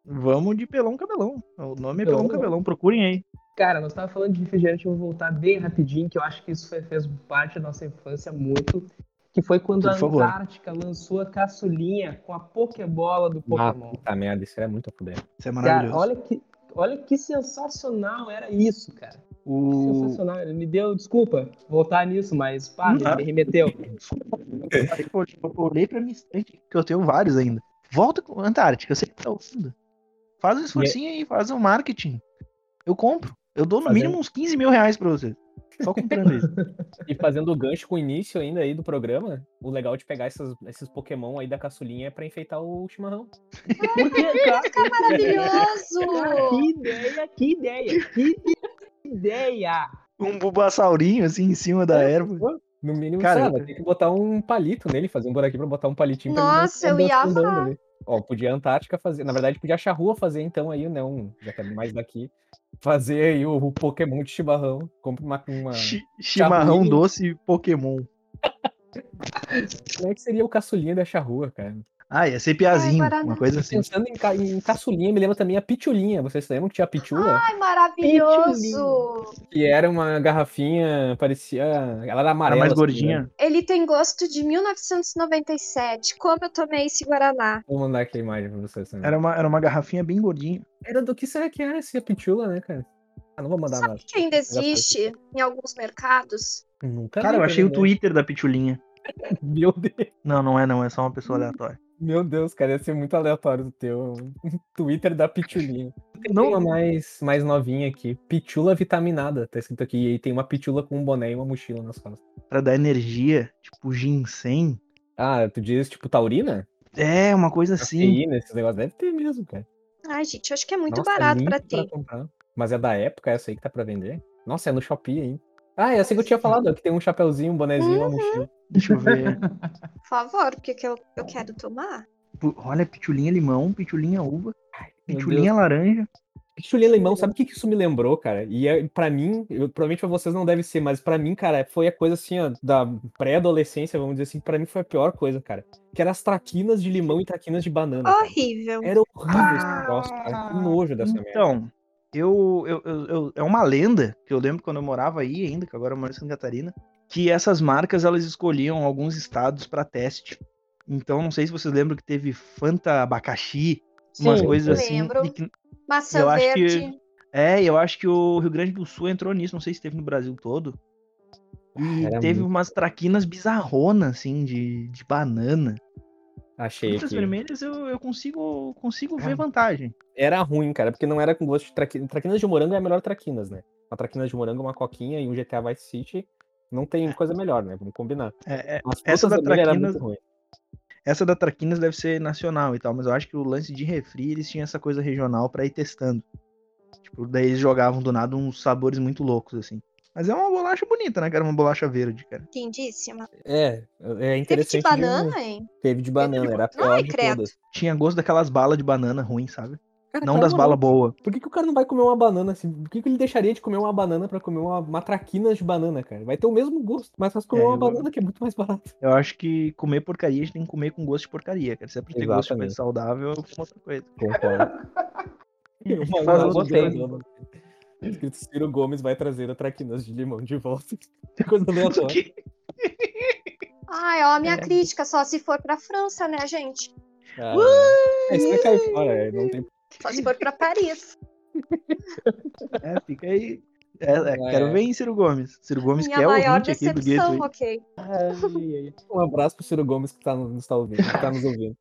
vamos de pelão cabelão. O nome é Pelão pelão cabelão, procurem aí. Cara, nós tava falando de refrigerante, eu vou voltar bem rapidinho, que eu acho que isso foi- fez parte da nossa infância muito. Que foi quando Por a favor. Antártica lançou a caçulinha com a Pokébola do Ah, Pokémon. puta merda, isso era muito a fuder. Isso é Cara, maravilhoso. olha que, olha que sensacional era isso, cara. o... Sensacional. Ele me deu, desculpa voltar nisso, mas pá, Não. me remeteu. Tipo, eu olhei pra minha estante, que eu tenho vários ainda. Volta com Antártica, eu sei que tá ouvindo. Faz um esforcinho aí, faz um marketing. Eu compro. Eu dou no Fazendo- mínimo uns 15 mil reais pra você. Só comprando isso. E fazendo o gancho com o início ainda aí do programa, o legal de pegar essas- esses Pokémon aí da caçulinha é pra enfeitar o chimarrão. Porque, cara, Maravilhoso! que ideia, que ideia, que ideia. Um bubassaurinho assim em cima da erva. No mínimo, Cara, vai ter que botar um palito nele, fazer um buraquinho pra botar um palitinho pra ele não Nossa, ficar eu ia ali. Ó, podia a Antártica fazer. Na verdade, podia achar rua fazer, então, aí, não, já que é mais daqui. Fazer aí o, o Pokémon de chimarrão. Compre uma. uma... Chi- Chimarrão doce Pokémon. Como é que seria o caçulinha da charrua, cara? Ah, ia ser piazinho, Guaraná. uma coisa assim. Pensando em, ca- em caçulinha, me lembra também a pitulinha. Vocês lembram que tinha a pitula? Ai, maravilhoso! Que era uma garrafinha, parecia. Ela era Era amarela. mais assim, gordinha. né? Ele tem gosto de 1997. Como eu tomei esse Guaraná? Vou mandar aqui a imagem pra vocês também. Era uma, era uma garrafinha bem gordinha. Era do que será que era esse a pitula, né, cara? Ah, não vou mandar nada. Sabe que ainda existe em alguns mercados? Nunca Cara, eu achei o? Twitter da Pitulinha. Meu Deus. Não, não é não, é só uma pessoa aleatória. Meu Deus, cara, ia ser muito aleatório do teu. Twitter da Pitulinha. Tem Não- uma mais, mais novinha aqui. Pitula vitaminada. Tá escrito aqui. E aí tem uma pitula com um boné e uma mochila nas costas. Pra dar energia, tipo ginseng. Ah, tu diz tipo taurina? É, uma coisa assim. Cafeína, esses negócios. Deve ter mesmo, cara. Ai, gente, eu acho que é muito Nossa, barato limpo pra ter. comprar. Mas é da época essa aí que tá pra vender? Nossa, é no Shopee, hein? Ah, é assim que eu tinha falado, que tem um chapeuzinho, um bonezinho, uma mochila. Deixa eu ver. Por favor, porque que eu, eu quero tomar. Olha, pitulinha limão, pitulinha uva, pitulinha laranja. Pitulinha limão, sabe o que que isso me lembrou, cara? E é, pra mim, eu, provavelmente pra vocês não deve ser, mas pra mim, cara, foi a coisa assim, ó, da pré-adolescência, vamos dizer assim, pra mim foi a pior coisa, cara. Que era as traquinas de limão e traquinas de banana. cara. Horrível. Era horrível esse negócio, cara. Que nojo dessa merda. Então, Eu, eu, eu, eu- é uma lenda que eu lembro quando eu morava aí ainda, que agora eu moro em Santa Catarina, que essas marcas elas escolhiam alguns estados para teste. Então, não sei se vocês lembram que teve Fanta abacaxi, umas Sim, coisas sim. assim. Lembro. que- Maçã Eu acho que- verde. é, eu acho que o Rio Grande do Sul entrou nisso, não sei se teve no Brasil todo. E Era teve muito- umas traquinas bizarronas, assim, de, de banana. Achei Frutas que vermelhas eu, eu consigo, consigo ver vantagem. era ruim, cara, porque não era com gosto de traquinas. Traquinas de morango é a melhor traquinas, né? Uma traquinas de morango, uma coquinha e um GTA Vice City. Não tem coisa melhor, né? Vamos combinar. É, é, Essa da traquinas- essa da Traquinas deve ser nacional e tal, mas eu acho que o lance de refri eles tinham essa coisa regional pra ir testando. Tipo, daí eles jogavam do nada uns sabores muito loucos, assim. Mas é uma bolacha bonita, né, cara? Uma bolacha verde, cara. Lindíssima. É, é Teve interessante. de banana, hein? Teve de banana, era a pior Ai, de credo. todas. Tinha gosto daquelas balas de banana ruim, sabe? Cara, Não das balas boas. Por que, que o cara não vai comer uma banana assim? Por que, que ele deixaria de comer uma banana pra comer uma, traquinas de banana, cara? Vai ter o mesmo gosto, mas faz comer É, uma eu- banana que é muito mais barato. Eu acho que comer porcaria a gente tem que comer com gosto de porcaria, cara. Se é pra ter gosto de coisa saudável, é outra coisa. Concordo. Uma Faz uma outro gostei? Escrito Ciro Gomes vai trazer a traquinas de limão de volta. Que coisa aleatória. Que- Ai, ó, a minha É. crítica, só se for pra França, né, gente? Ah, é, isso vai cair fora, é, não tem Só se for pra Paris. É, fica aí. É, é, É. Quero ver em Ciro Gomes. Ciro Gomes Minha que é o maior ouvinte aqui do decepção, Gueto. ok. Um abraço pro Ciro Gomes que tá, nos, tá ouvindo, que tá nos ouvindo.